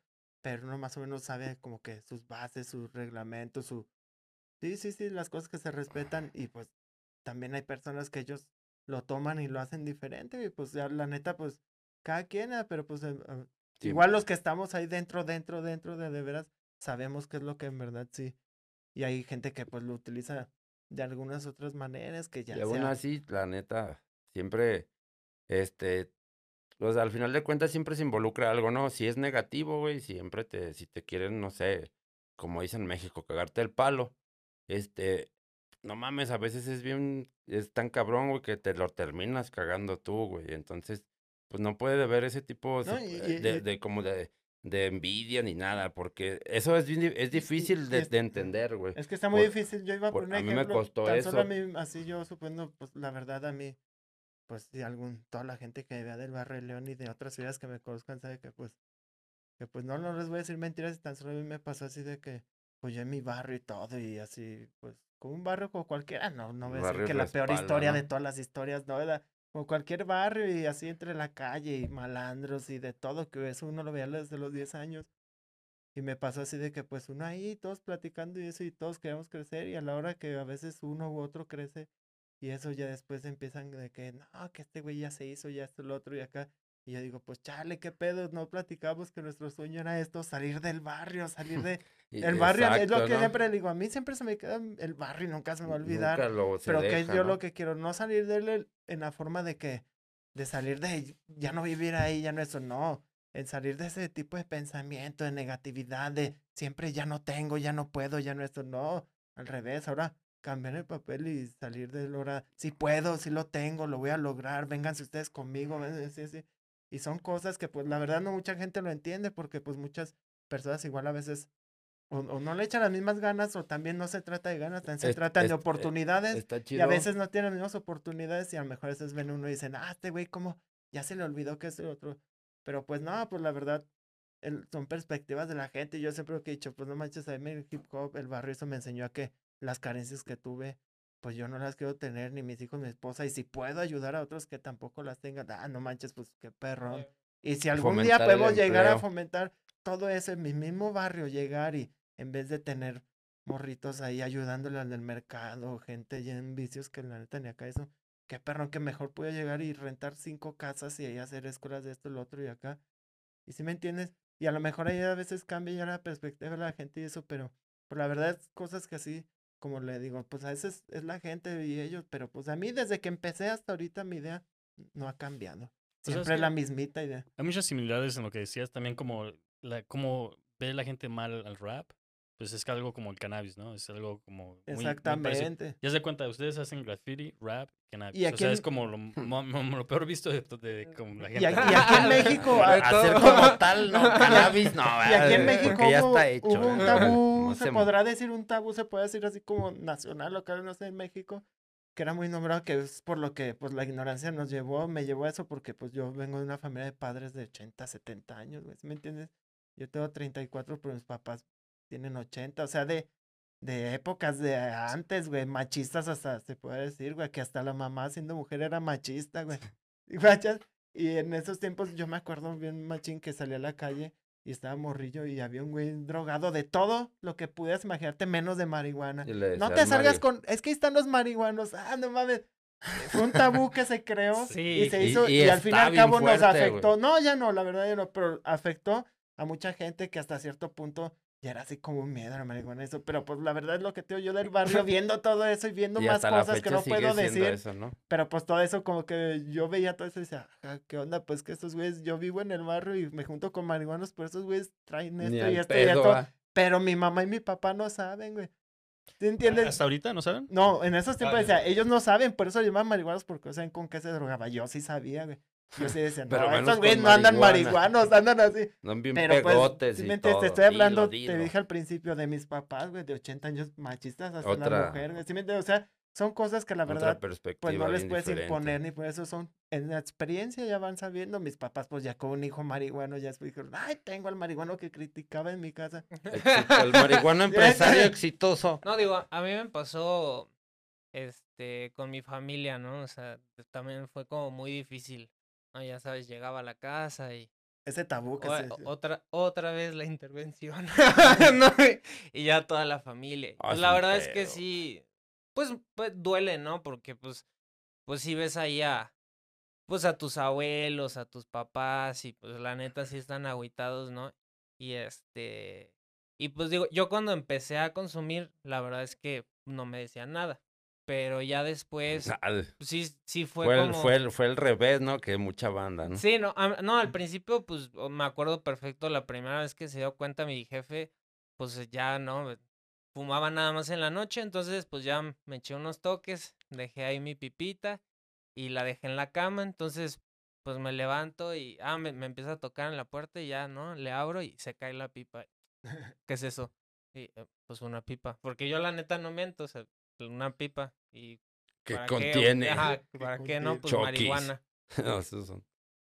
pero uno más o menos sabe como que sus bases, sus reglamentos, su... Sí, sí, sí, las cosas que se respetan y pues también hay personas que ellos lo toman y lo hacen diferente y pues ya la neta, pues cada quien, ah, pero pues eh, Sí. igual los que estamos ahí dentro, dentro, dentro de de veras, sabemos qué es lo que en verdad sí. Y hay gente que pues lo utiliza de algunas otras maneras que ya Y aún sea- así, la neta, siempre, este, o sea, al final de cuentas siempre se involucra algo, ¿no? Si es negativo, güey, siempre te, si te quieren, no sé, como dicen en México, cagarte el palo, este, no mames, a veces es bien, es tan cabrón, güey, que te lo terminas cagando tú, güey, entonces, pues no puede haber ese tipo No, se- y- y- de, de como de, de envidia ni nada, porque eso es, bien es difícil de, es- entender, güey. Es que está muy Por- difícil. Yo iba a por- poner a mí me costó tan solo a eso. mí, así yo suponiendo, pues la verdad a mí, pues si algún, toda la gente que vea del barrio de León y de otras ciudades que me conozcan sabe que pues, que pues no, no les voy a decir mentiras y tan solo a mí me pasó así de que, pues yo en mi barrio y todo y así, pues como un barrio como cualquiera, no, no voy a decir que la peor respalda, historia ¿no? de todas las historias, no, era como cualquier barrio y así entre la calle y malandros y de todo, que eso uno lo veía desde los 10 años. Y me pasó así de que pues uno ahí, todos platicando y eso, y todos queremos crecer, y a la hora que a veces uno u otro crece, y eso ya después empiezan de que, no, que este güey ya se hizo, ya esto, lo otro, y acá. Y yo digo, pues chale, qué pedo, no platicamos que nuestro sueño era esto, salir del barrio, salir de... <laughs> El barrio, es lo exacto, que ¿no? siempre le digo, a mí siempre se me queda el barrio y nunca se me va a olvidar. Nunca lo Pero que deja, yo ¿no? lo que quiero, no salir de él en la forma de que, de salir de, ya no vivir ahí, ya no eso, no. En salir de ese tipo de pensamiento, de negatividad, de siempre ya no tengo, ya no puedo, ya no esto, no. Al revés, ahora cambiar el papel y salir de hora, si puedo, si lo tengo, lo voy a lograr, vénganse ustedes conmigo, ven, sí, sí. Y son cosas que pues la verdad no mucha gente lo entiende porque pues muchas personas igual a veces o, o no le echan las mismas ganas o también no se trata de ganas, también se Es- es- de eh, oportunidades Está y a veces no tienen las mismas oportunidades y a lo mejor a veces ven uno y dicen, ah, este güey, ¿cómo? Ya se le olvidó que es el otro. Pero pues no, pues la verdad, el- son perspectivas de la gente. Yo siempre lo que he dicho, pues no manches, a mí el hip hop, el barrio, eso me enseñó a que las carencias que tuve, pues yo no las quiero tener, ni mis hijos, mi esposa. Y si puedo ayudar a otros que tampoco las tengan, ah, no manches, pues qué perrón. Y si algún día Fomentar podemos llegar a fomentar todo eso en mi mismo barrio, llegar y en vez de tener morritos ahí ayudándole al del mercado, gente ya en vicios que la neta ni acá eso, qué perrón que mejor pueda llegar y rentar cinco casas y ahí hacer escuelas de esto, lo otro y acá. Y si me entiendes, y a lo mejor ahí a veces cambia ya la perspectiva de la gente y eso, pero, pero la verdad es cosas que así, como le digo, pues a veces es la gente y ellos, pero pues a mí desde que empecé hasta ahorita mi idea no ha cambiado. Pues, es Siempre es la mismita idea. Hay muchas similaridades en lo que decías, también como la, como ve la gente mal al rap, pues es que algo como el cannabis, ¿no? Es algo como muy. Exactamente. Ya se cuenta, ustedes hacen graffiti, rap, cannabis. Y o sea, es como lo, <laughs> mo- mo- lo peor visto de, de como la Y gente. aquí, y aquí en <laughs> México, Hacer como <laughs> tal, no, cannabis, no. Y aquí en. México ya está hecho. hubo un tabú, Se podrá decir un tabú, se puede decir así como nacional, local, no sé, en México, que era muy nombrado, que es por lo que pues la ignorancia nos llevó, me llevó a eso porque pues yo vengo de una familia de padres de 80, 70 años, güey, ¿sí ¿me entiendes? Yo tengo 34, pero mis papás tienen 80, o sea, de, de épocas de antes, güey, machistas hasta, se puede decir, güey, que hasta la mamá siendo mujer era machista, güey. <laughs> ¿Y? Y en esos tiempos yo me acuerdo bien machín que salí a la calle y estaba morrillo y había un güey drogado de todo lo que pudieras imaginarte menos de marihuana. Y le No te al salgas Mari, con, es que ahí están los marihuanos, ah, no mames. Fue un tabú que se creó Sí, y se hizo y y, al fin y al cabo nos fuerte, afectó. No, ya no, la verdad ya no, pero afectó a mucha gente que hasta cierto punto ya era así como un miedo a la marihuana eso, pero pues la verdad es lo que te digo yo del barrio <laughs> viendo todo eso y viendo y más cosas que no puedo decir. eso, ¿no? Pero pues todo eso como que yo veía todo eso y decía, "Ajá, ¿qué onda? Pues que estos güeyes, yo vivo en el barrio y me junto con marihuanos, pero esos güeyes traen esto Ni y esto y esto. ah. Pero mi mamá y mi papá no saben, güey. ¿Sí entiendes? Hasta ahorita, ¿no saben? No, en esos tiempos Ah, decía, ya. ellos no saben, por eso llaman marihuanos porque no saben con qué se drogaba. Yo sí sabía, güey. Yo sí decía, Pero no, estos güeyes no andan marihuana. marihuanos, andan así. No bien Pero pues, pegotes sí y me entiendes, todo. te estoy Dilo, hablando, te dije al principio de mis papás, güey, de 80 años machistas hasta la Otra- mujer, güey. ¿sí me entiendes? O sea, son cosas que la verdad, pues no les puedes diferente. imponer ni por eso son, en la experiencia ya van sabiendo, mis papás pues ya con un hijo marihuano ya después dijeron, ay, tengo al marihuano que criticaba en mi casa. El <laughs> marihuano empresario exitoso. No, digo, a mí me pasó este con mi familia, ¿no? O sea, también fue como muy difícil. ¿No? Ya sabes, llegaba a la casa y Ese tabú que o- se... <laughs> otra otra vez la intervención. <laughs> ¿no? Y ya toda la familia. Ah, Pues es la verdad es que sí pues, pues duele, ¿no? Porque pues pues si ves ahí a pues a tus abuelos, a tus papás y pues la neta sí están agüitados, ¿no? Y este y pues digo, yo cuando empecé a consumir, la verdad es que no me decían nada, pero ya después Al- sí sí fue, Fue, el, como fue, el, fue el revés, ¿no? Que mucha banda, ¿no? Sí, no, am- no, al principio, pues me acuerdo perfecto la primera vez que se dio cuenta mi jefe, pues ya no, fumaba nada más en la noche, entonces pues ya me eché unos toques, dejé ahí mi pipita y la dejé en la cama, entonces pues me levanto y, ah, me, me empieza a tocar en la puerta y ya, ¿no? Le abro y se cae la pipa. <laughs> ¿Qué es eso? Y, "Eh, pues una pipa, porque yo la neta no miento, o sea, una pipa y... Que ¿para qué? contiene. Ajá, <laughs> ¿para qué no? Pues Chokis. marihuana. <laughs> No, esos son.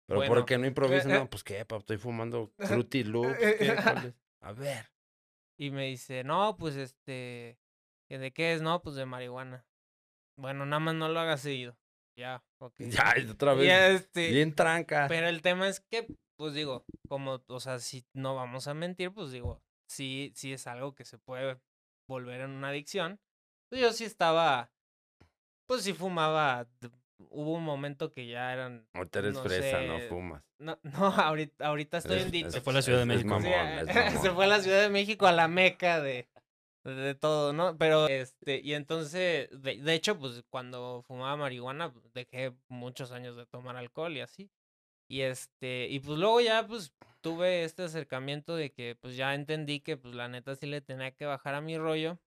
Pero Bueno. ¿por qué no improvisan? No, pues qué, papá, estoy fumando Fruity Loops. <laughs> A ver. Y me dice, no, pues este, ¿que ¿de qué es? No, pues de marihuana. Bueno, nada más no lo hagas seguido. Ya, ok. Ya, y otra vez. este, Bien tranca. pero el tema es que, pues digo, como, o sea, si no vamos a mentir, pues digo, sí, sí es algo que se puede volver en una adicción. Pues yo sí estaba, pues sí fumaba. Hubo un momento que ya eran, Ahorita eres no fresa, no sé, fumas. no, <laughs> no, ahorita, ahorita estoy Es- en dito. es- Se fue a la Ciudad de México. Sí, mamón. <laughs> se fue a la Ciudad de México a la meca de, de, de todo, ¿no? Pero, este, y entonces, de, de hecho, pues cuando fumaba marihuana, pues, dejé muchos años de tomar alcohol y así. Y este, y pues luego ya, pues, tuve este acercamiento de que, pues, ya entendí que, pues, la neta sí le tenía que bajar a mi rollo.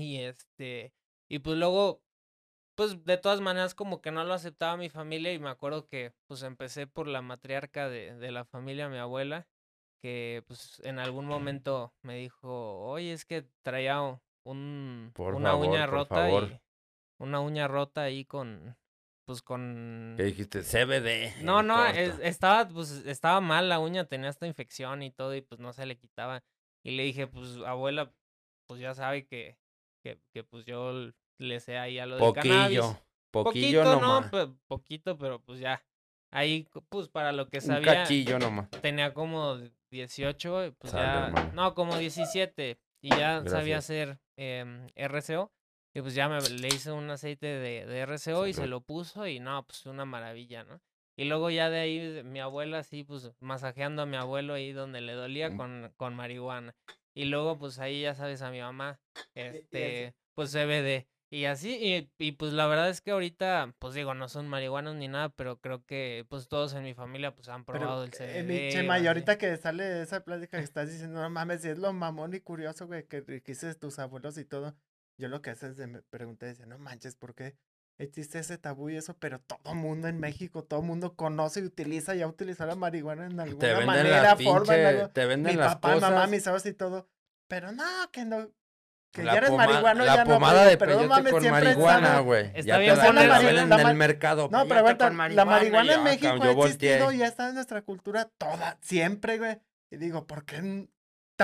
Y este, y pues luego, pues, de todas maneras, como que no lo aceptaba mi familia y me acuerdo que, pues, empecé por la matriarca de, de la familia, mi abuela que pues en algún momento me dijo, oye, es que traía un, Por una favor, uña rota y una uña rota ahí con, pues con... ¿Qué dijiste? CBD. No, no, es- estaba, pues estaba mal la uña, tenía esta infección y todo y pues no se le quitaba. Y le dije, pues abuela, pues ya sabe que, que, que pues yo le sé ahí a lo del cannabis. Poquillo. Poquillo Poquito, nomás. no, poquito, pero pues ya. Ahí, pues para lo que Un sabía cachillo nomás. tenía como 18, y pues ya, hermano. no, como 17, y ya sabía hacer em, RCO, y pues ya me le hice un aceite de, de RCO y se lo puso, y no, pues una maravilla, ¿no? Y luego ya de ahí mi abuela así, pues masajeando a mi abuelo ahí donde le dolía Mm. con, con marihuana. Y luego pues ahí ya sabes a mi mamá, <laughs> este, pues CBD. Y así, y, y pues la verdad es que ahorita, pues digo, no son marihuanos ni nada, pero creo que pues todos en mi familia pues han probado Pero, el eh, CBD. mi o Chema, y ahorita que sale esa plática que <laughs> estás diciendo, no mames, si es lo mamón y curioso, güey, que dijiste tus abuelos y todo. Yo lo que haces de me pregunté, decía, no manches, ¿por qué existe ese tabú y eso? Pero todo mundo en México, todo mundo conoce y utiliza, ya utilizó la marihuana en Te alguna venden manera, la forma, en pinche, algo. te venden Mi las papá, cosas. mamá, mis abuelos y todo. Pero no, que no. Que la ya eres marihuano, la ya no. pomada güey, de pero no peyote mames, con siempre marihuana, güey. Está Ya te bien la, la en el mercado. No, pero con la marihuana y en México ha existido, ya está en nuestra cultura toda, siempre, güey. Y digo, ¿por qué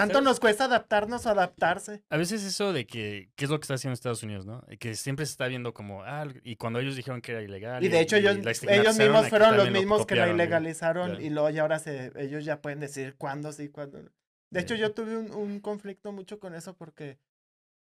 tanto nos cuesta adaptarnos o adaptarse? A veces eso de que, ¿qué es lo que está haciendo Estados Unidos, no? Que siempre se está viendo como, ah, y cuando ellos dijeron que era ilegal. Y de hecho ellos, la ellos estigmatizaron, mismos fueron los lo mismos que la ilegalizaron Claro. y luego ya ahora se, ellos ya pueden decir cuándo sí, cuándo no. De hecho, yo tuve un, un conflicto mucho con eso porque,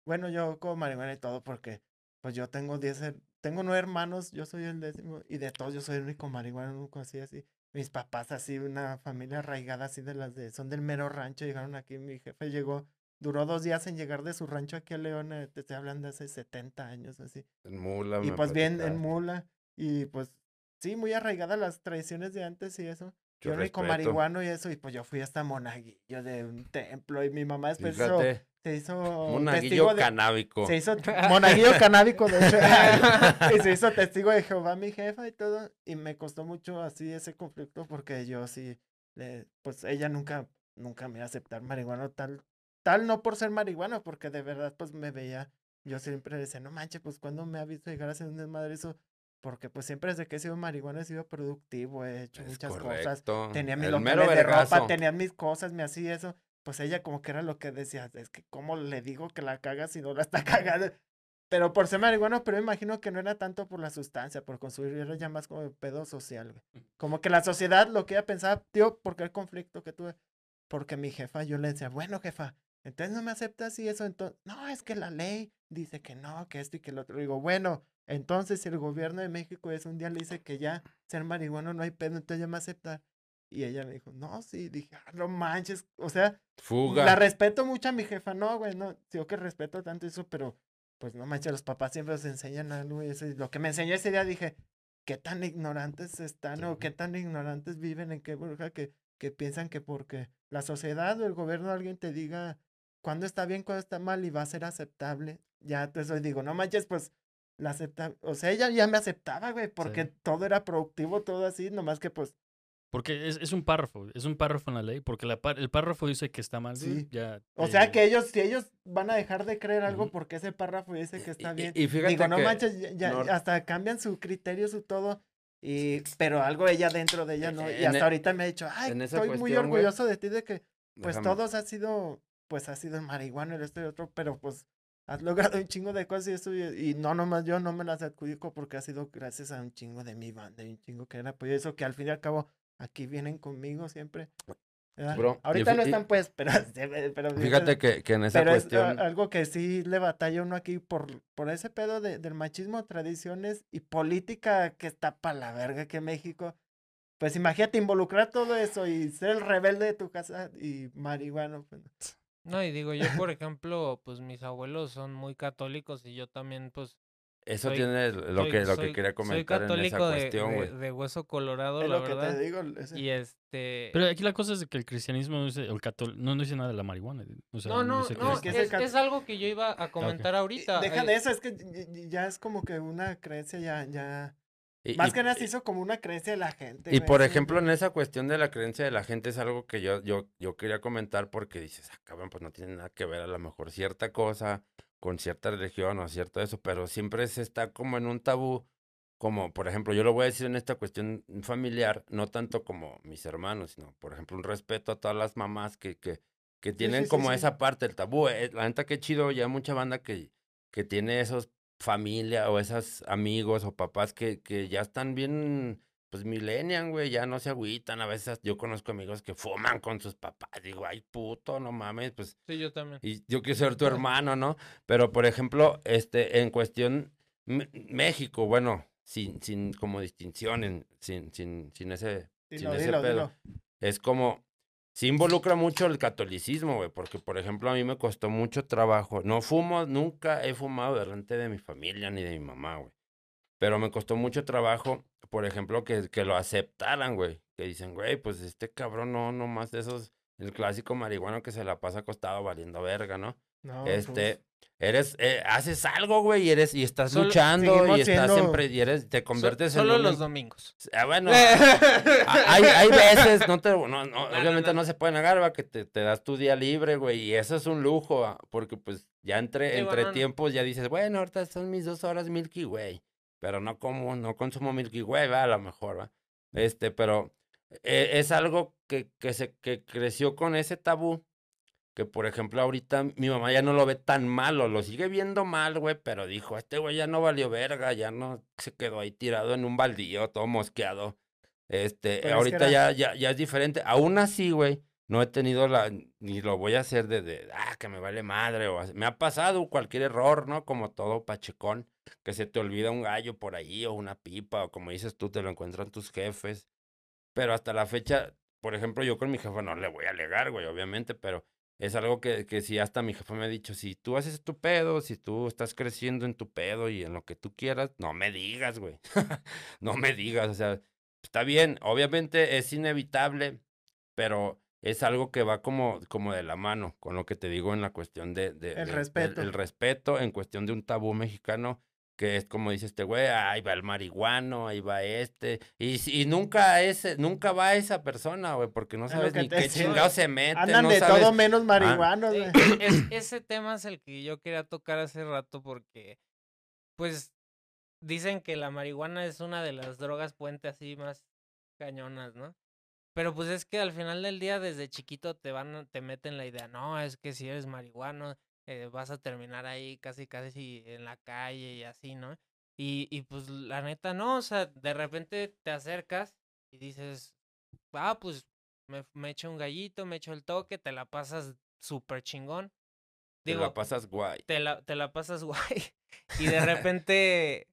bueno, yo como marihuana y todo porque, pues yo tengo 10, her- tengo nueve hermanos, yo soy el décimo y de todos yo soy el único marihuana, así, así. Mis papás así, una familia arraigada así de las de, son del mero rancho, llegaron aquí, mi jefe llegó, duró dos días en llegar de su rancho aquí a León, eh, te estoy hablando de hace 70 años así. En mula, Y me pues bien en mula. Y pues sí, muy arraigada las tradiciones de antes y eso. Yo ni con marihuano y eso, y pues yo fui hasta monaguillo de un templo, y mi mamá después hizo- se hizo un testigo aguillo de, canábico. se hizo <laughs> monaguillo canábico, de hecho, <laughs> <laughs> y se hizo testigo de Jehová mi jefa y todo, y me costó mucho así ese conflicto porque yo sí, le- pues ella nunca, nunca me iba a aceptar marihuano tal, tal no por ser marihuano, porque de verdad pues me veía, yo siempre decía, no manches, pues cuando me ha visto llegar a hacer un desmadre eso, porque pues siempre desde que he sido marihuano he sido productivo, he hecho Es muchas cosas, correcto. tenía mis locales de ropa, tenía mis cosas, me hacía eso. Pues ella como que era lo que decía, es que cómo le digo que la caga si no la está <laughs> cagando. Pero por ser marihuana, pero me imagino que no era tanto por la sustancia, por consumir, era ya más como el pedo social, güey. Como que la sociedad, lo que ella pensaba, tío, porque el conflicto que tuve, porque mi jefa, yo le decía, bueno, jefa, entonces no me aceptas y eso, entonces, no, es que la ley dice que no, que esto y que lo otro. Digo, bueno, entonces si el gobierno de México es un día le dice que ya ser marihuano no hay pedo, entonces ya me acepta. Y ella me dijo, no, sí, dije, ah, no manches, o sea, Fuga. la respeto mucho a mi jefa, no, güey, no, yo que respeto tanto eso, pero pues no manches, los papás siempre nos enseñan algo y eso, y lo que me enseñó ese día dije, qué tan ignorantes están o qué tan ignorantes viven, en qué burbuja que, que piensan que porque la sociedad o el gobierno alguien te diga cuándo está bien, cuándo está mal y va a ser aceptable, ya entonces digo, no manches, pues la acepta, o sea, ella ya me aceptaba, güey, porque todo era productivo, todo así, nomás que pues Porque es, es un párrafo, es un párrafo en la ley, porque la el párrafo dice que está mal. Sí. Ya, O eh, sea que ellos, si ellos van a dejar de creer algo porque ese párrafo dice que está Y- bien. Y, fíjate Digo, no que manches, ya, ya- no- hasta cambian su criterio, su todo. Y, pero algo ella dentro de ella no. Y hasta e- ahorita me ha dicho, ay, estoy muy cuestión, güey, orgulloso de ti de que, pues déjame- todos ha sido, pues ha sido el marihuana, el esto y otro, pero pues has logrado un chingo de cosas y eso. Y, no nomás yo no me las adjudico porque ha sido gracias a un chingo de mi banda y un chingo que era apoyo. Eso que al fin y al cabo aquí vienen conmigo siempre. ahorita no están pues, <laughs> pero, pero Fíjate que, que en esa pero es a- cuestión. algo que sí le batalla uno aquí por, por ese pedo de- del machismo, tradiciones y política que está para la verga que México. Pues imagínate involucrar todo eso y ser el rebelde de tu casa y marihuano. pues, No, y digo, yo por ejemplo, pues mis abuelos son muy católicos y yo también, pues, Eso soy- tiene lo soy- que, lo soy- que quería soy comentar en esa católico de, cuestión, de- güey. de hueso colorado, es la lo que verdad. te digo. ese- Y este... Pero aquí la cosa es de que el cristianismo no dice, el catol- no, no dice nada de la marihuana. O sea, no, no, no, es- que es, es el cat- es algo que yo iba a comentar y ahorita. Deja eh, de eso, es que ya es como que una creencia ya, ya. Y- Más y- que nada se hizo como una creencia de la gente. Y güey, por ejemplo, en esa cuestión de la creencia de la gente es algo que yo, yo, yo quería comentar porque dices, ah, cabrón, pues no tiene nada que ver a lo mejor cierta cosa con cierta religión o cierto eso, pero siempre se está como en un tabú, como por ejemplo, yo lo voy a decir en esta cuestión familiar, no tanto como mis hermanos, sino por ejemplo un respeto a todas las mamás que, que, que tienen sí, como sí. esa parte, el tabú. eh, la neta que chido, ya hay mucha banda que, que tiene esos familia o esos amigos o papás que, que ya están bien, pues millennial, güey, ya no se agüitan. A veces yo conozco amigos que fuman con sus papás. Digo, ay, puto, no mames, pues, Sí, yo también. y yo quiero ser tu <laughs> hermano, ¿no? Pero, por ejemplo, este, en cuestión México, bueno, sin, sin como distinción, en, sin, sin, sin ese, sin ese dilo, pedo. dilo. Es como, sí involucra mucho el catolicismo, güey, porque por ejemplo a mí me costó mucho trabajo. No fumo, nunca he fumado delante de mi familia ni de mi mamá, güey. Pero me costó mucho trabajo, por ejemplo, que, que lo aceptaran, güey. Que dicen, güey, pues este cabrón no, no más de esos, el clásico marihuano que se la pasa acostado valiendo verga, ¿no? No, pues, este, eres, eh, haces algo, güey, y eres, y estás Solo- luchando, y estás siempre, y eres, te So- conviertes solo en un los domingos. Ah, bueno, <laughs> hay, hay veces, no te, no, no, no, obviamente no, se puede negar, va, que te, te das tu día libre, güey, y eso es un lujo, ah, porque pues ya entre, entre tiempos ya dices, bueno, ahorita son mis dos horas Milky Way, pero no como, no consumo Milky Way, va, a lo mejor, va, este, pero eh, es algo que, que se, que creció con ese tabú, que por ejemplo ahorita mi mamá ya no lo ve tan malo, lo sigue viendo mal, güey, pero dijo, este güey ya no valió verga, ya no se quedó ahí tirado en un baldío, todo mosqueado. Este, Pero es que ahorita era- ya, ya, ya es diferente. Aún así, güey, no he tenido la, ni lo voy a hacer de, de, ah, que me vale madre, o me ha pasado cualquier error, ¿no? Como todo pachecón, que se te olvida un gallo por ahí, o una pipa, o como dices tú, te lo encuentran tus jefes. Pero hasta la fecha, por ejemplo, yo con mi jefa no le voy a alegar, güey, obviamente, pero es algo que, que sí, hasta mi jefa me ha dicho, si tú haces tu pedo, si tú estás creciendo en tu pedo y en lo que tú quieras, no me digas, güey. <laughs> no me digas, o sea, está bien, obviamente es inevitable, pero es algo que va como, como de la mano con lo que te digo en la cuestión de... de- El de- respeto. el respeto en cuestión de un tabú mexicano que es como dice este güey, ahí va el marihuano, ahí va este, y, nunca ese, nunca va esa persona, güey, porque no Es sabes ni qué chingado se mete, Andan no de sabes, todo menos marihuanos, Eh, güey. <coughs> es- ese tema es el que yo quería tocar hace rato porque, pues, dicen que la marihuana es una de las drogas puente así más cañonas, ¿no? Pero pues es que al final del día desde chiquito te van, a- te meten la idea, no, es que si eres marihuano eh, vas a terminar ahí casi casi en la calle y así, ¿no? Y, y pues la neta no, o sea, de repente te acercas y dices, ah, pues me, me echo un gallito, me echo el toque, te la pasas súper chingón. te Digo, la pasas guay. te la, te la pasas <laughs> guay. Y de <laughs> repente,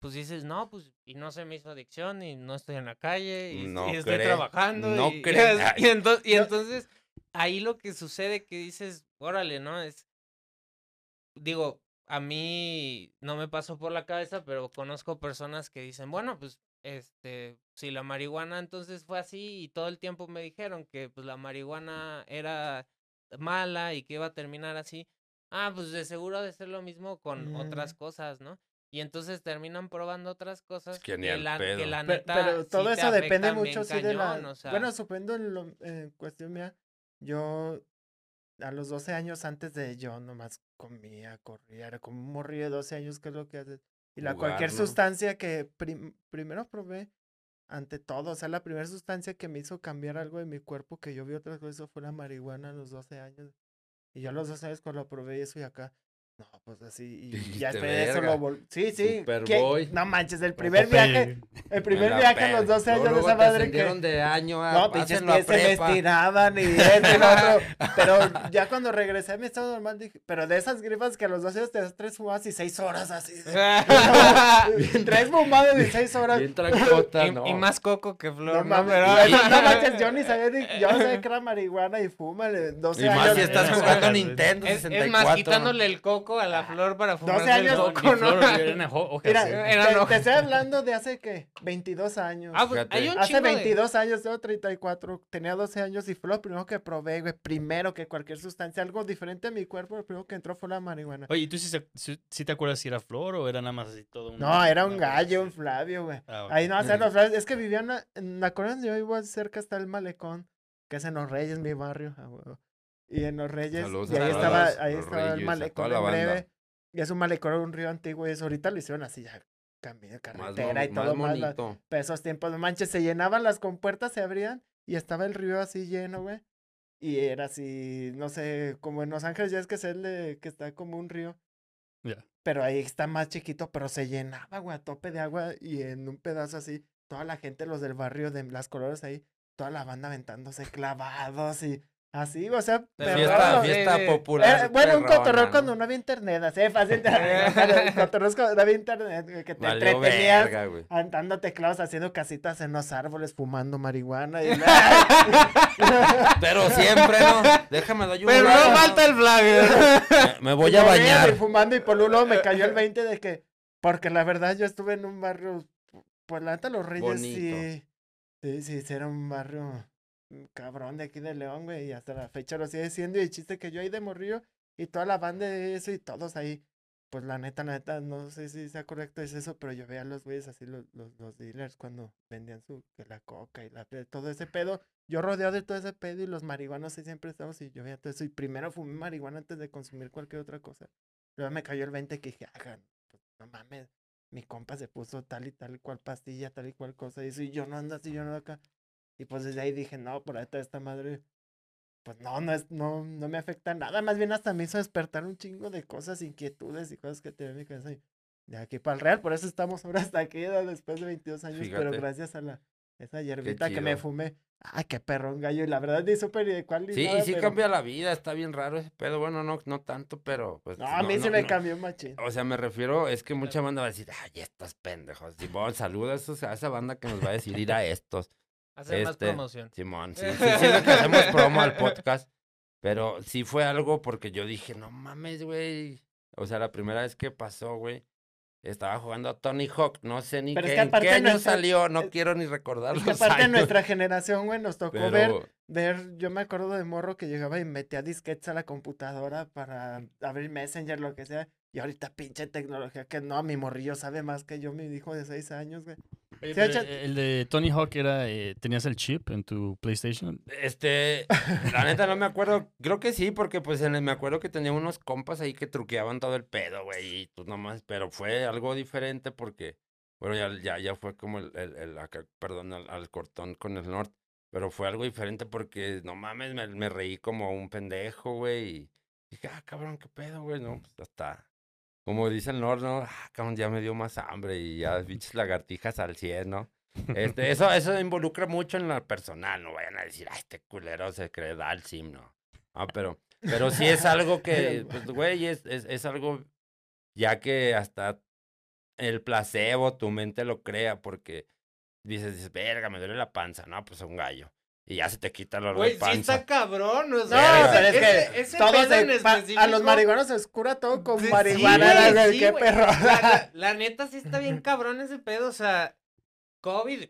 pues dices, no, pues, y no se me hizo adicción, y no estoy en la calle, y, No y estoy cree, trabajando. no y, <laughs> cree. y, ento- y entonces, ahí lo que sucede que dices, órale, ¿no? Es, digo, a mí no me pasó por la cabeza, pero conozco personas que dicen, bueno, pues, este, si la marihuana entonces fue así y todo el tiempo me dijeron que pues la marihuana era mala y que iba a terminar así, ah, pues de seguro de ser lo mismo con otras cosas, ¿no? Y entonces terminan probando otras cosas que ni al la, que pedo. la Pe- neta Pero, todo eso depende mucho, sí, de la... cañón, o sea, Bueno, suponiendo en, lo- en cuestión mía, yo a los 12 años antes de yo nomás comía, corría, era como un morrillo de 12 años, que es lo que haces. Y la Jugar, cualquier ¿no? sustancia que prim- primero probé, ante todo, o sea, la primera sustancia que me hizo cambiar algo de mi cuerpo, que yo vi otras cosas, fue la marihuana a los 12 años. Y yo a los 12 años cuando lo probé y eso y acá, no, pues así, <laughs> y ya después de eso "Verga, lo volví. Sí, sí. Superboy". No manches, el primer viaje, el primer viaje a los pela. 12 años de esa madre que... de año a No, pinches pies se estiraban y esto y lo otro. <laughs> Pero ya cuando regresé a mi estado normal dije, pero de esas grifas que a los 12 años te das tres fumadas y seis horas así. de- <laughs> tres fumadas y seis horas. Bien y, no. y más coco que flor, No ¿no? mames, Pero- no manches, yo ni sabía, ni- yo no sabía que era marihuana y fúmale, 12 Y años. más si estás jugando Nintendo Es, 64. es más, quitándole el coco a la flor para fumarse años el coco, ¿no? Eran ho- hojas, Mira, sí. Eran te, estoy hablando de hace, ¿qué? 22 años. Ah, pues, hay un Hace chingo de- 22 años, tengo 34, tenía 12 años y fue lo primero que probé, güey. Primero que cualquier sustancia, algo diferente a mi cuerpo, lo primero que entró fue la marihuana. Oye, ¿y tú sí, se- sí- sí te acuerdas si era flor o era nada más así todo un... No, era un gallo, un Flavio, güey. Ah, ok. Ahí no hacer los Flavios. Es que vivían en la yo vivo cerca está el malecón, que es en Los Reyes, mi barrio. a huevo. Y en Los Reyes, Saludos y ahí todos estaba, ahí estaba Reyes, el malecón en breve. Y es un malecón, un río antiguo y eso. Ahorita lo hicieron así ya. Camino, Más, carretera y mo- todo más más. la- pero esos tiempos, manches, se llenaban las compuertas, se abrían y estaba el río así lleno, güey. Y era así, no sé, como en Los Ángeles ya es que es el de, que está como un río. Ya. Pero ahí está más chiquito, pero se llenaba, güey, a tope de agua y en un pedazo así, toda la gente, los del barrio de las colores ahí, toda la banda aventándose clavados y así, o sea, pero Fiesta, fiesta sí. popular. era- bueno, un perrona, cotorreo ¿no? cuando no había internet, así de fácil. de- <laughs> <laughs> cotorreos cuando no había internet, que te Valió entretenías verga, andando teclados haciendo casitas en los árboles, fumando marihuana. Y... <laughs> Pero siempre, ¿no? Déjame doy un Pero no falta el Flavio. Me, me voy a bañar. fumando y por luego me cayó el 20 de que, porque la verdad yo estuve en un barrio, pues la neta los Reyes sí, Bonito. sí, sí, sí, era un barrio cabrón de aquí de León, güey, y hasta la fecha lo sigue siendo y el chiste que yo ahí de morrillo y toda la banda de eso y todos ahí, pues la neta, la neta, no sé si sea correcto es eso, pero yo veía a los güeyes así, los, los, los dealers cuando vendían su, la coca y la, todo ese pedo, yo rodeado de todo ese pedo y los marihuanos sí siempre estamos y yo veía todo eso y primero fumé marihuana antes de consumir cualquier otra cosa. Luego me cayó el 20 que dije, hagan, pues, no mames, mi compa se puso tal y tal cual pastilla, tal y cual cosa, y y yo no ando así, yo no ando acá. Y pues desde ahí dije, no, por ahí está esta madre, pues no, no es, no, no me afecta nada, más bien hasta me hizo despertar un chingo de cosas, inquietudes y cosas que tenía en mi cabeza. Y de aquí para el real, por eso estamos ahora hasta aquí, después de 22 años, pero Fíjate. gracias a la, esa hierbita que me fumé. Ay, qué perrón gallo, y la verdad ni súper ni de cuál ni Sí, nada, y sí pero- cambia la vida, está bien raro ese pedo. Bueno, no, no tanto, pero pues. No, a mí no, se me no. cambió machín. O sea, me refiero, es que mucha banda va a decir, ay, estos pendejos. Simón, saluda a, esos- a esa banda que nos va a decir ir a estos. Hacer más Este, promoción. Simón, sí, sí, sí, lo que <laughs> hacemos promo al podcast. Pero sí fue algo porque yo dije, no mames, güey. O sea, la primera vez que pasó, güey, estaba jugando a Tony Hawk, no sé ni Pero es qué, que en qué año nuestra- salió, no es- quiero ni recordar Es que los aparte años, nuestra generación, güey, nos tocó ver, ver, yo me acuerdo de morro que llegaba y metía disquetes a la computadora para abrir Messenger, lo que sea. Y ahorita pinche tecnología que no, mi morrillo sabe más que yo, mi hijo de seis años, güey. Oye, Sí, pero, echa- eh, el de Tony Hawk era, eh, ¿tenías el chip en tu PlayStation? Este, la neta no me acuerdo, creo que sí, porque pues en el- me acuerdo que tenía unos compas ahí que truqueaban todo el pedo, güey, y pues nomás, pero fue algo diferente porque, bueno, ya, ya, ya fue como el, el, el acá, perdón, al, al cortón con el norte, pero fue algo diferente porque, no mames, me, me reí como un pendejo, güey, y dije, ah, cabrón, qué pedo, güey, no, pues hasta, como dice el norte, no, ah, ya me dio más hambre y ya, <laughs> pinches lagartijas al 100, ¿no? Este, eso, eso involucra mucho en la personal, no vayan a decir, ay, este culero se cree Dalsim, no. Ah, pero, pero sí es algo <laughs> que, pues, güey, es, es, es algo ya que hasta el placebo, tu mente lo crea, porque dices, dices, verga, me duele la panza, no, pues un gallo. Y ya se te quita el olor Güey, de sí está cabrón. O No, sea, pero es ese- que ese todos pedo en pa- a los específico- marihuanos se les cura todo con Sí, marihuana, sí, qué perro. La, la- la <laughs> neta sí está bien cabrón ese pedo, o sea, COVID,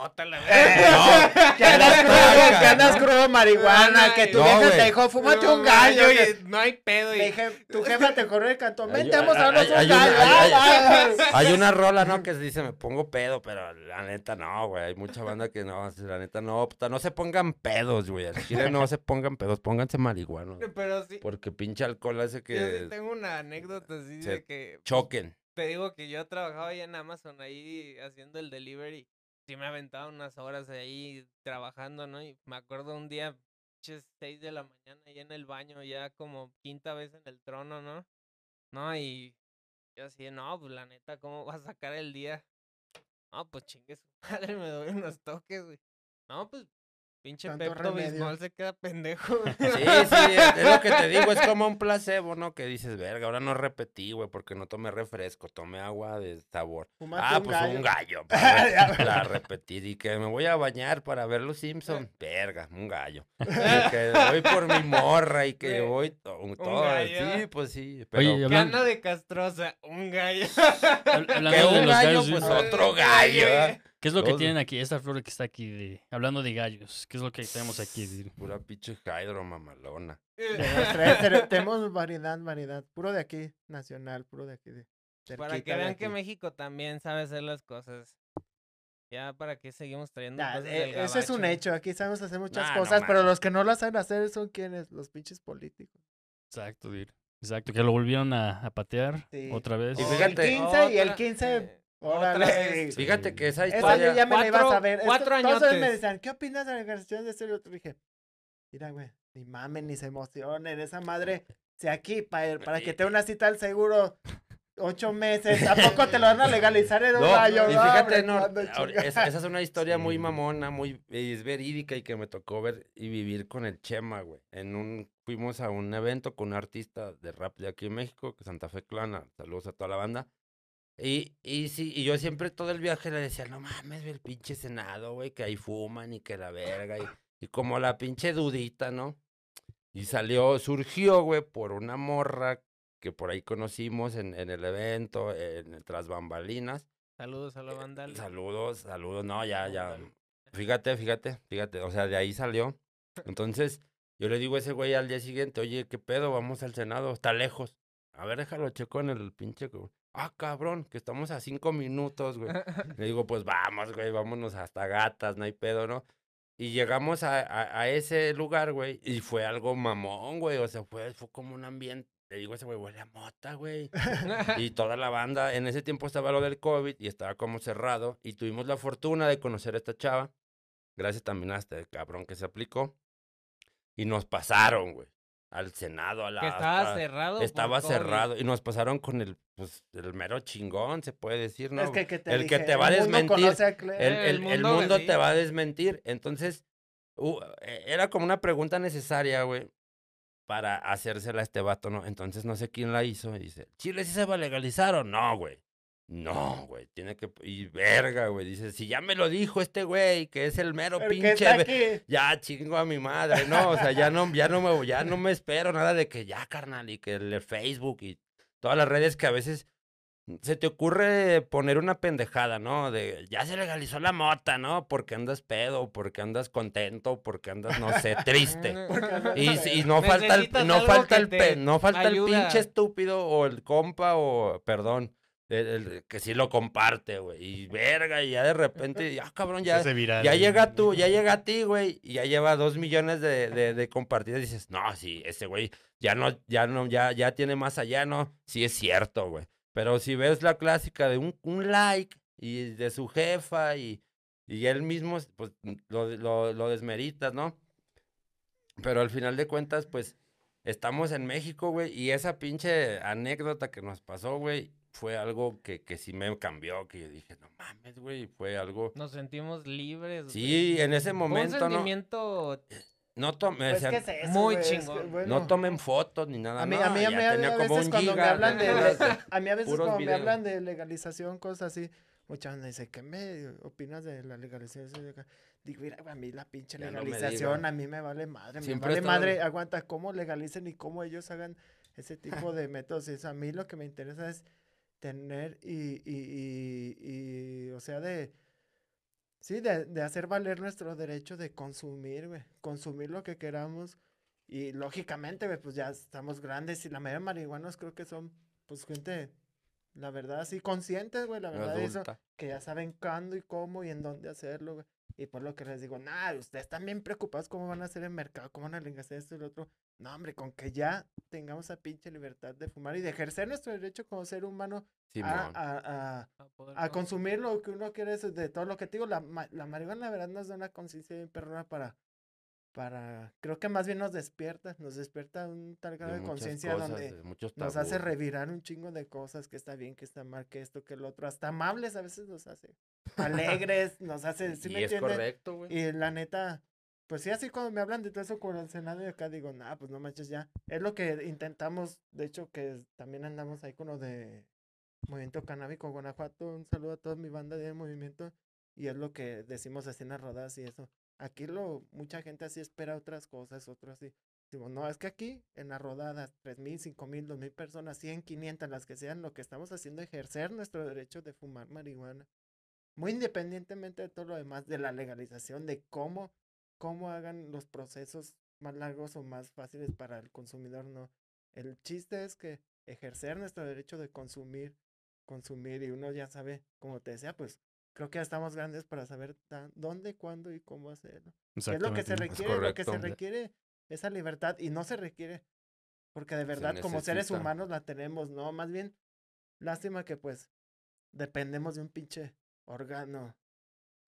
bótala, güey. <laughs> Que andas crudo, que andas crudo marihuana, que tu No, vieja te dijo, fúmate No, un gallo. que- No hay pedo. y- tu jefa te corrió el cantón, Hay- vente, vamos a hay- un hay una- gallo. hay-. <laughs> Hay una rola, ¿no? Que dice, me pongo pedo, pero la neta no, güey. Hay mucha banda que no, la neta no. puta, no se pongan pedos, güey. Al chile no se pongan pedos, pónganse marihuana. Pero sí, Porque pinche alcohol hace yo sí que tengo una anécdota así de que choquen. te digo que yo trabajaba ahí en Amazon ahí haciendo el delivery. Sí me aventaba unas horas ahí trabajando, ¿no? Y me acuerdo un día, pinches seis de la mañana ahí en el baño, ya como quinta vez en el trono, ¿no? No, y yo así, no, pues la neta, ¿cómo vas a sacar el día? No, pues chingue su <laughs> madre, me doy unos toques, güey. No, pues pinche Tanto Pepto remedio. Bismol se queda pendejo. <laughs> güey. Sí, sí, es, lo que te digo, es como un placebo, ¿no? Que dices, verga, ahora no repetí, güey, porque no tomé refresco, tomé agua de sabor. Ah, un pues gallo. un gallo. <laughs> para re- La repetir y que me voy a bañar para ver los Simpsons. <laughs> Verga, un gallo. Y que voy por mi morra y que Sí, voy to- todo. gallo. Sí, pues sí. Pero Oye, y Que hablan- anda de castrosa, un gallo. hablando que de un los gallo, gallos, pues otro gallo. ¿eh? ¿Qué es lo que tienen aquí? Esta flor que está aquí, de, hablando de gallos, ¿qué es lo que tenemos aquí? de- Pura pinche hydro mamalona. Tenemos variedad, variedad. Puro de aquí, nacional, puro de aquí. de- Para que vean que. México también sabe hacer las cosas. Ya, ¿para qué seguimos trayendo cosas eh, ese es un hecho. Aquí sabemos hacer muchas Nah, no cosas, pero los que no las saben hacer son quienes, los pinches políticos. Exacto, dude. Exacto, que lo volvieron a, a patear Sí. otra vez. Y O fíjate- el 15 y el Otra- 15. Órale. Fíjate que esa Esa historia. yo ya me la iba a Cuatro- saber. Esto- cuatro todos me añotes. decían, ¿qué opinas de la legalización de este y otro? Dije, mira, güey, ni mamen, ni se emocionen. Esa madre, si aquí, para, para que te dé una cita al seguro, ocho <laughs> meses, ¿a poco te lo van a legalizar en un No, gallo? y No, fíjate, no, esa, esa es una historia muy mamona, muy es verídica y que me tocó ver y vivir con el Chema, güey. En un fuimos a un evento con un artista de rap de aquí en México, que Santa Fe Clana, saludos a toda la banda. Y, y sí, y yo siempre todo el viaje le decía, no mames, el pinche Senado, güey, que ahí fuman y que la verga, y, y como la pinche dudita, ¿no? Y salió, surgió, güey, por una morra que por ahí conocimos en, en el evento, en Tras Bambalinas. Saludos a la banda. Eh, Saludos, saludos, no, ya, ya. Fíjate, fíjate, fíjate, o sea, de ahí salió. Entonces, yo le digo a ese güey al día siguiente, oye, ¿qué pedo? Vamos al Senado, está lejos. A ver, déjalo, checo en el pinche. Ah, cabrón, que estamos a cinco minutos, güey. Le digo, pues vamos, güey, vámonos hasta gatas, no hay pedo, ¿no? Y llegamos a, a, a ese lugar, güey, y fue algo mamón, güey, o sea, fue, fue como un ambiente. Le digo a ese güey, huele a mota, güey. <laughs> Y toda la banda, en ese tiempo estaba lo del COVID y estaba como cerrado. Y tuvimos la fortuna de conocer a esta chava. Gracias también a este cabrón que se aplicó. Y nos pasaron, güey. Al Senado, a la. que estaba hasta- cerrado. por Estaba COVID. cerrado. Y nos pasaron con el, pues, el mero chingón, se puede decir, ¿no? Es que, ¿qué te el que te va a El mundo desmentir, Cle- el, el el- el mundo mundo, que sí. te va a desmentir. Entonces, u- eh, era como una pregunta necesaria, güey, para hacérsela a este vato, ¿no? Entonces, no sé quién la hizo y dice, ¿Chile sí se va a legalizar o no, güey? No, güey, tiene que... Y verga, güey, dice, si ya me lo dijo este güey, que es el mero El que pinche... está ve- aquí. Ya chingo a mi madre, no, o sea, ya no, ya no me, ya no me espero nada de que ya, carnal, y que el Facebook y todas las redes que a veces se te ocurre poner una pendejada, ¿no? De ya se legalizó la mota, ¿no? Porque andas pedo, porque andas contento, porque andas, no sé, triste. <laughs> Y, y no falta el, no falta el, no falta el pinche estúpido o el compa o, perdón, el- el que sí lo comparte, güey. Y verga, y ya de repente, ya cabrón, Se ya, viral. ya llega tú, ya llega a ti, güey, y ya lleva dos millones de, de, de compartidas. Y dices, no, sí, ese güey ya no, ya no, ya, ya tiene más allá, ¿no? Sí es cierto, güey. Pero si ves la clásica de un, un like y de su jefa y, y él mismo, pues lo, lo, lo desmeritas, ¿no? Pero al final de cuentas, pues estamos en México, güey, y esa pinche anécdota que nos pasó, güey, fue algo que, que sí me cambió, que yo dije, no mames, güey, fue algo... Nos sentimos libres. güey. Sí, en ese momento, un ¿no? sentimiento No, tome- Pues, o sea, ¿qué es eso, muy güey? Es que, chingón. bueno, no tomen fotos ni nada. A mí, no, a mí, <laughs> a mí, a veces cuando me hablan de, a mí a veces cuando me hablan de legalización, cosas así, mucha gente dice, ¿qué me opinas de la legalización? de acá?" Digo, mira, a mí la pinche no me legalización, diga. a mí me vale madre, me Siempre vale he estado- madre, aguanta, cómo legalicen y cómo ellos hagan ese tipo <laughs> de métodos. Eso, a mí lo que me interesa es tener y, y, y, y, o sea, de, sí, de, de hacer valer nuestro derecho de consumir, güey, consumir lo que queramos. Y lógicamente, güey, pues ya estamos grandes y la mayoría de marihuanos creo que son, pues, gente, la verdad, sí, conscientes, güey, la verdad, eso, que ya saben cuándo y cómo y en dónde hacerlo, güey. Y por lo que les digo, nada, ustedes están bien preocupados cómo van a hacer el mercado, cómo van a legalizar esto y lo otro. No, hombre, con que ya tengamos esa pinche libertad de fumar y de ejercer nuestro derecho como ser humano a, Simón. a, a, a a con- consumir lo que uno quiere de todo lo que te digo. La, la marihuana, la verdad, nos da una conciencia bien perrona para, para, creo que más bien nos despierta, nos despierta un tal grado de, muchas conciencia donde de nos hace revirar un chingo de cosas, que está bien, que está mal, que esto, que el otro, hasta amables a veces nos hace, alegres, nos hace, ¿sí y me es entienden? correcto, güey. Y la neta, pues sí, así cuando me hablan de todo eso con el Senado y acá digo, nah, pues no manches ya. Es lo que intentamos, de hecho, que también andamos ahí con lo de Movimiento Canábico Guanajuato. Un saludo a toda mi banda de movimiento. Y es lo que decimos así en las rodadas y eso. Aquí lo, mucha gente así espera otras cosas, otros así. Digo, no, es que aquí en las rodadas, 3.000, 5.000, 2.000 personas, 100, 500, las que sean, lo que estamos haciendo es ejercer nuestro derecho de fumar marihuana. Muy independientemente de todo lo demás, de la legalización, de cómo, cómo hagan los procesos más largos o más fáciles para el consumidor, no. El chiste es que ejercer nuestro derecho de consumir, consumir, y uno ya sabe, como te decía, pues creo que ya estamos grandes para saber dónde, cuándo y cómo hacerlo. Es lo que se requiere, lo que se requiere, esa libertad, y no se requiere, porque de verdad como seres humanos la tenemos, no, más bien, lástima que pues dependemos de un pinche órgano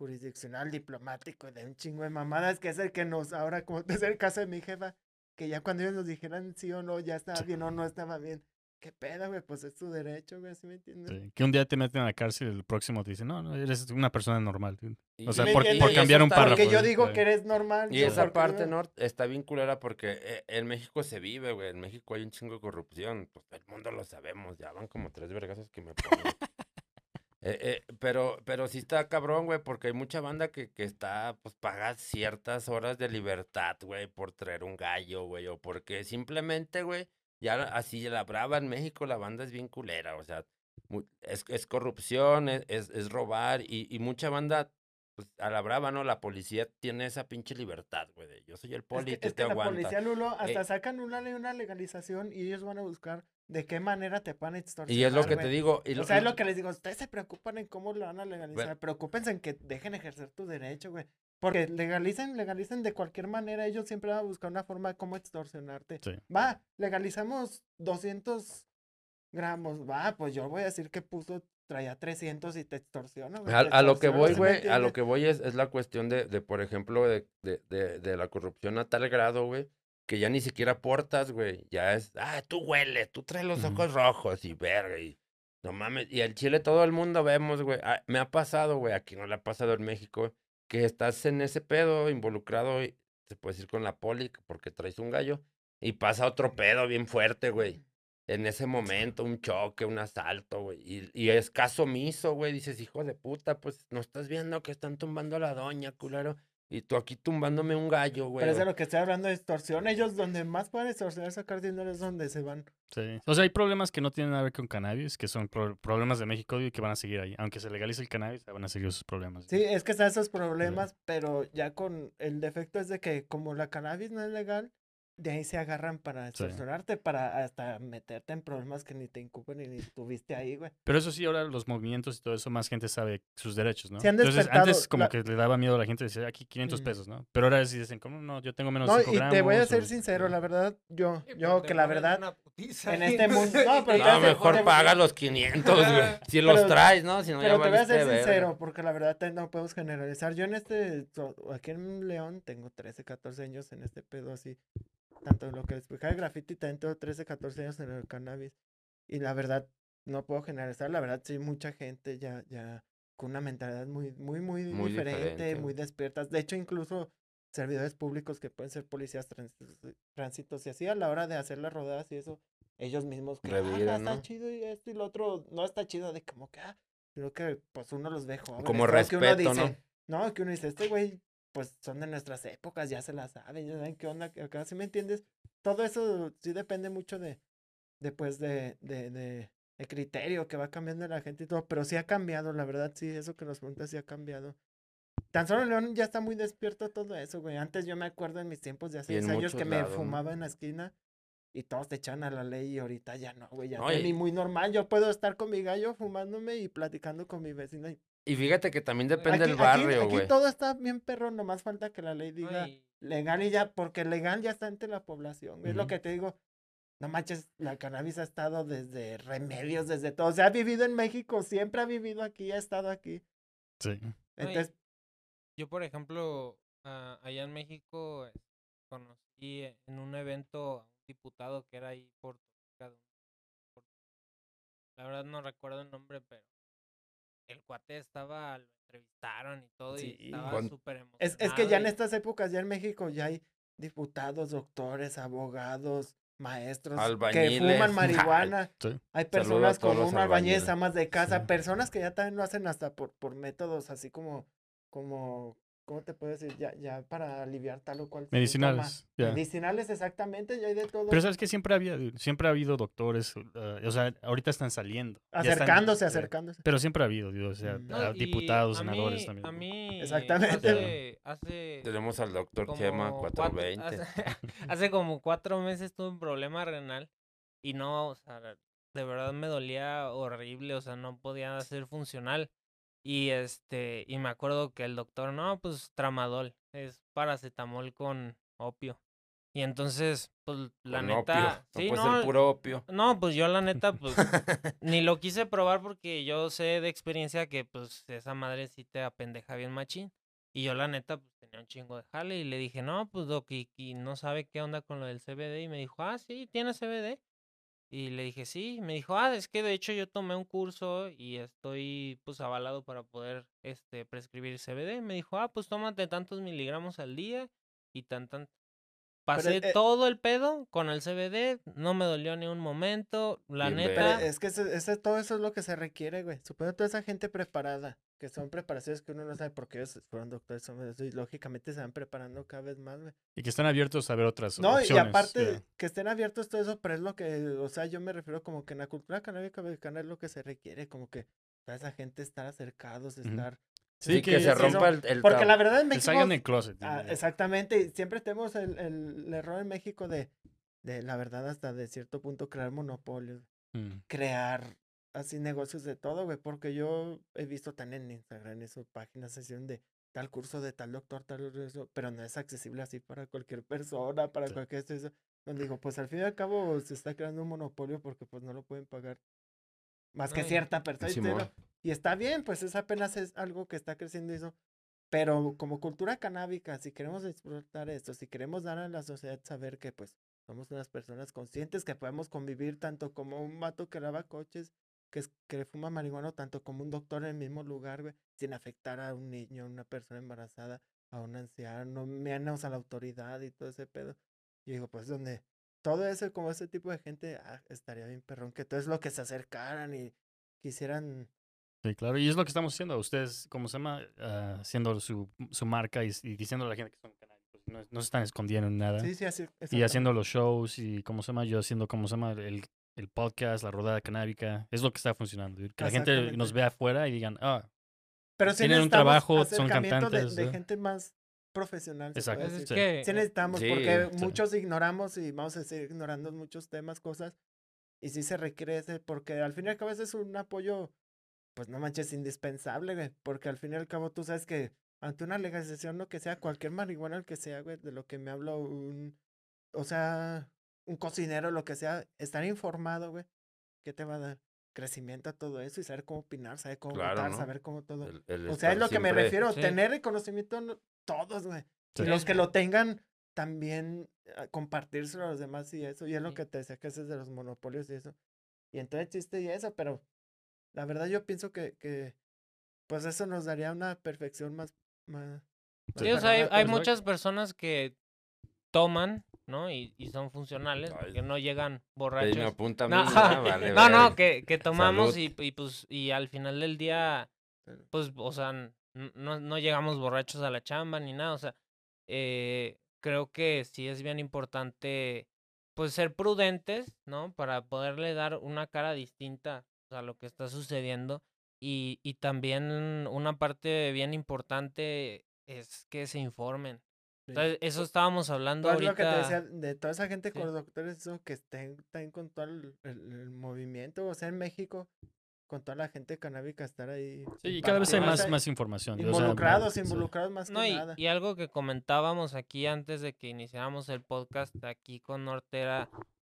jurisdiccional, diplomático, de un chingo de mamadas, que es el que nos, ahora como es el caso de mi jefa, que ya cuando ellos nos dijeran sí o no, ya estaba bien o no estaba bien. ¿Qué pedo, güey? Pues es tu derecho, güey, ¿sí me entiendes? Sí, Que un día te meten a la cárcel y el próximo te dicen, no, no, eres una persona normal. Y- O sea, ¿Sí me por, por cambiar un párrafo. Porque yo digo Sí. que eres normal. Y esa parte, ¿no? Está bien culera porque eh, en México se vive, güey. En México hay un chingo de corrupción. Pues el mundo lo sabemos. Ya van como tres vergazos que me ponen. <laughs> Eh, eh, pero, pero sí está cabrón, güey, porque hay mucha banda que, que está, pues paga ciertas horas de libertad, güey, por traer un gallo, güey, o porque simplemente, güey, ya así la brava en México, la banda es bien culera, o sea, es, es corrupción, es, es, es robar, y, y mucha banda, pues a la brava, ¿no? La policía tiene esa pinche libertad, güey, de yo soy el Es poli, que, te que la aguantas. policía Lulo hasta Eh, sacan una ley, una legalización y ellos van a buscar de qué manera te van a extorsionar. Y es lo que te digo. Y O lo- sea, es lo- que les digo, ustedes se preocupan en cómo lo van a legalizar, preocúpense en que dejen ejercer tu derecho, güey. Porque legalicen, legalicen de cualquier manera, ellos siempre van a buscar una forma de cómo extorsionarte. Sí. Va, legalizamos 200 gramos, va, pues yo voy a decir que puso, traía 300 y te extorsiona, güey. A, te a lo que voy, ¿sí me güey, a lo que voy es, es la cuestión de, de, por ejemplo, de, de, de, de la corrupción a tal grado, güey, que ya ni siquiera portas, güey. Ya es, ah, tú hueles, tú traes los ojos rojos y verga, y no mames. Y el Chile todo el mundo vemos, güey. ah, me ha pasado, güey, aquí no le ha pasado en México, que estás en ese pedo involucrado, y se puede decir con la poli, porque traes un gallo, y pasa otro pedo bien fuerte, güey en ese momento, un choque, un asalto, güey. Y, y es caso omiso, güey. Dices, hijo de puta, pues no estás viendo que están tumbando a la doña, culero. Y tú aquí tumbándome un gallo, güey. Pero es de lo que estoy hablando de extorsión. Ellos donde más pueden extorsionar, sacar dinero es donde se van. Sí. O sea, hay problemas que no tienen nada que ver con cannabis, que son pro- problemas de México y que van a seguir ahí. Aunque se legalice el cannabis, van a seguir esos problemas. Sí, es que están esos problemas, pero ya con el defecto es de que como la cannabis no es legal, de ahí se agarran para extorsionarte, para hasta meterte en problemas que ni te incumben y ni tuviste ahí, güey. Pero eso sí, ahora los movimientos y todo eso, más gente sabe sus derechos, ¿no? Se han Entonces, antes como la- que le daba miedo a la gente decir, aquí 500 Mm. pesos, ¿no? Pero ahora sí dicen, ¿cómo no? Yo tengo menos de No, 5 y gramos. te voy a o- ser sincero, la verdad, yo, Sí, yo que la verdad, en este mundo- <laughs> no, pero ya No, mejor te- paga los 500, güey. <laughs> Si los Pero- traes, ¿no? Si no, ya pero te voy a ser sincero, porque la verdad te- no podemos generalizar. Yo en este, aquí en León tengo 13, 14 años en este pedo así, tanto en lo que es el graffiti, también tengo 13, 14 años en el cannabis. Y la verdad, no puedo generalizar, la verdad sí, mucha gente ya, ya con una mentalidad muy, muy, muy, Muy diferente, diferente. muy despiertas. De hecho, incluso servidores públicos que pueden ser policías tránsitos, y así a la hora de hacer las rodadas y eso, ellos mismos que "Ah, Reviran, está ¿no? chido y esto y lo otro, no está chido de como que, ah, creo que pues uno los ve jóvenes. Como creo que uno respeto, ¿no? dice, ¿no? que uno dice, este güey, pues son de nuestras épocas, ya se la saben, ya saben qué onda acá, ¿sí me entiendes? Todo eso sí depende mucho de, después de, de, de, de criterio que va cambiando la gente y todo, pero sí ha cambiado, la verdad, sí, eso que nos preguntas sí ha cambiado. Tan solo León ya está muy despierto todo eso, güey. Antes yo me acuerdo en mis tiempos de hace Y en 10 años que me lados, ¿no? fumaba en la esquina y todos te echaban a la ley y ahorita ya no, güey. Ya No, y- muy normal. Yo puedo estar con mi gallo fumándome y platicando con mi vecino. y- Y fíjate que también depende Aquí, del aquí- barrio, aquí güey. todo está bien perro, nomás falta que la ley diga Ay, legal y ya, porque legal ya está entre la población. Es lo que te digo. No manches, la cannabis ha estado desde remedios, desde todo. O sea, ha vivido en México, siempre ha vivido aquí, ha estado aquí. Sí. Entonces, Yo, por ejemplo, ah, allá en México eh, conocí en un evento a un diputado que era ahí por- La verdad no recuerdo el nombre, pero el cuate estaba, lo entrevistaron y todo Sí, y estaba súper es, emocionado. es que ya en estas épocas, ya en México, ya hay diputados, doctores, abogados, maestros que fuman <laughs> marihuana. Sí. Hay personas como un albañil, amas de casa, Sí. personas que ya también lo hacen hasta por, por métodos así como, como, ¿cómo te puedo decir? Ya, ya para aliviar tal o cual. Medicinales. Medicinales, exactamente, ya hay de todo. Pero sabes que siempre había, siempre ha habido doctores, uh, o sea, ahorita están saliendo. están, acercándose, eh, acercándose. Pero siempre ha habido, digo, o sea. No, diputados, senadores mí- también. A mí, Exactamente. hace, hace Tenemos al doctor Chema cuatro- 420. hace, <laughs> hace como cuatro meses tuve un problema renal y no, o sea, de verdad me dolía horrible, o sea, no podía ser funcional. Y este, y me acuerdo que el doctor, no, pues tramadol, es paracetamol con opio. Y entonces, pues la Con neta, opio. No sí, puede no, ser puro opio. no, pues yo la neta, pues <laughs> ni lo quise probar porque yo sé de experiencia que pues esa madre sí te apendeja bien machín. Y yo la neta pues tenía un chingo de jale y le dije, no, pues Doc, y, y no sabe qué onda con lo del CBD. Y me dijo, ah, sí, ¿tiene CBD? Y le dije, sí. Me dijo, ah, es que de hecho yo tomé un curso y estoy pues avalado para poder este prescribir CBD. Me dijo, ah, pues tómate tantos miligramos al día y tan tan. Pasé eh, todo el pedo con el CBD, no me dolió ni un momento, la Pero neta. es que ese- ese- todo eso es lo que se requiere, güey. Supongo toda esa gente preparada, que son preparaciones que uno no sabe porque ellos fueron doctores, son eso, y lógicamente se van preparando cada vez más, güey. Y que están abiertos a ver otras No, opciones. y aparte que estén abiertos todo eso, pero es lo que, o sea, yo me refiero como que en la cultura canábica mexicana es lo que se requiere, como que toda esa gente estar acercados, estar... Sí, Sí, que, que se rompa el, el Porque la verdad en Que México... salgan del closet. Ah, exactamente, siempre tenemos el, el, el error en México de, de, la verdad, hasta de cierto punto crear monopolios, Mm. crear así negocios de todo, güey, porque yo he visto también en Instagram esas páginas sesión de tal curso de tal doctor, tal eso, pero no es accesible así para cualquier persona, para Sí. cualquier eso. Donde digo, pues al fin y al cabo se está creando un monopolio porque pues no lo pueden pagar más que Ay, cierta persona. Y está bien, pues es apenas es algo que está creciendo eso. Pero como cultura canábica, si queremos explotar esto, si queremos dar a la sociedad saber que pues somos unas personas conscientes que podemos convivir tanto como un vato que lava coches, que, es, que fuma marihuana, tanto como un doctor en el mismo lugar, güey, sin afectar a un niño, a una persona embarazada, a un anciano, menos a la autoridad y todo ese pedo. Y digo, pues donde todo eso, como ese tipo de gente, ah, estaría bien perrón, que todo es lo que se acercaran y quisieran Sí, claro. Y es lo que estamos haciendo. Ustedes, ¿cómo se llama? Ah, haciendo su, su marca y, y diciendo a la gente que son canábicos. No, no se están escondiendo en nada. Sí, sí, así. y haciendo los shows y, ¿cómo se llama? Yo haciendo, ¿cómo se llama? El, el podcast, la rodada canábica. Es lo que está funcionando. Que la gente nos vea afuera y digan, ah, Pero sí tienen un trabajo, son acercamiento de- cantantes, De, ¿no? gente más profesional. se Exacto. Pues es que Sí necesitamos, Sí, porque sí. muchos ignoramos y vamos a seguir ignorando muchos temas, cosas. Y sí se requiere ese, porque al fin y al cabo es un apoyo, pues no manches, indispensable, güey. Porque al fin y al cabo tú sabes que ante una legalización, lo que sea, cualquier marihuana, el que sea, güey, de lo que me hablo, un, o sea, un cocinero, lo que sea, estar informado, güey, ¿qué te va a dar? Crecimiento a todo eso y saber cómo opinar, saber cómo Claro, votar, ¿no? saber cómo todo. El- el O sea, es lo que me refiero, Sí. tener el conocimiento no- todos, güey. Sí. Y los que lo tengan, también ah, compartírselo a los demás y eso. Y es lo que te decía que ese es de los monopolios y eso. Y entonces chiste y eso, pero la verdad yo pienso que, que pues eso nos daría una perfección más... más Sí, Sí, o sea, hay, hay muchas personas que toman, ¿no? Y, y son funcionales, Ay. que no llegan borrachos. me apunta a mí, No, <laughs> ya, vale, no, no, que, que tomamos y, y pues y al final del día, pues, o sea, no, no llegamos borrachos a la chamba ni nada, o sea, eh, creo que sí es bien importante, pues, ser prudentes, ¿no? Para poderle dar una cara distinta a lo que está sucediendo y, y también una parte bien importante es que se informen. sí. Entonces, eso estábamos hablando Todo es lo que te ahorita. decía, de toda esa gente Sí. con los doctores, eso que estén, estén con todo el, el- el movimiento, o sea, en México, con toda la gente canábica, estar ahí. sí, y cada vez hay más, más información. o sea, Involucrados, sí. involucrados más que No, y, nada. y algo que comentábamos aquí antes de que iniciáramos el podcast aquí con Norte era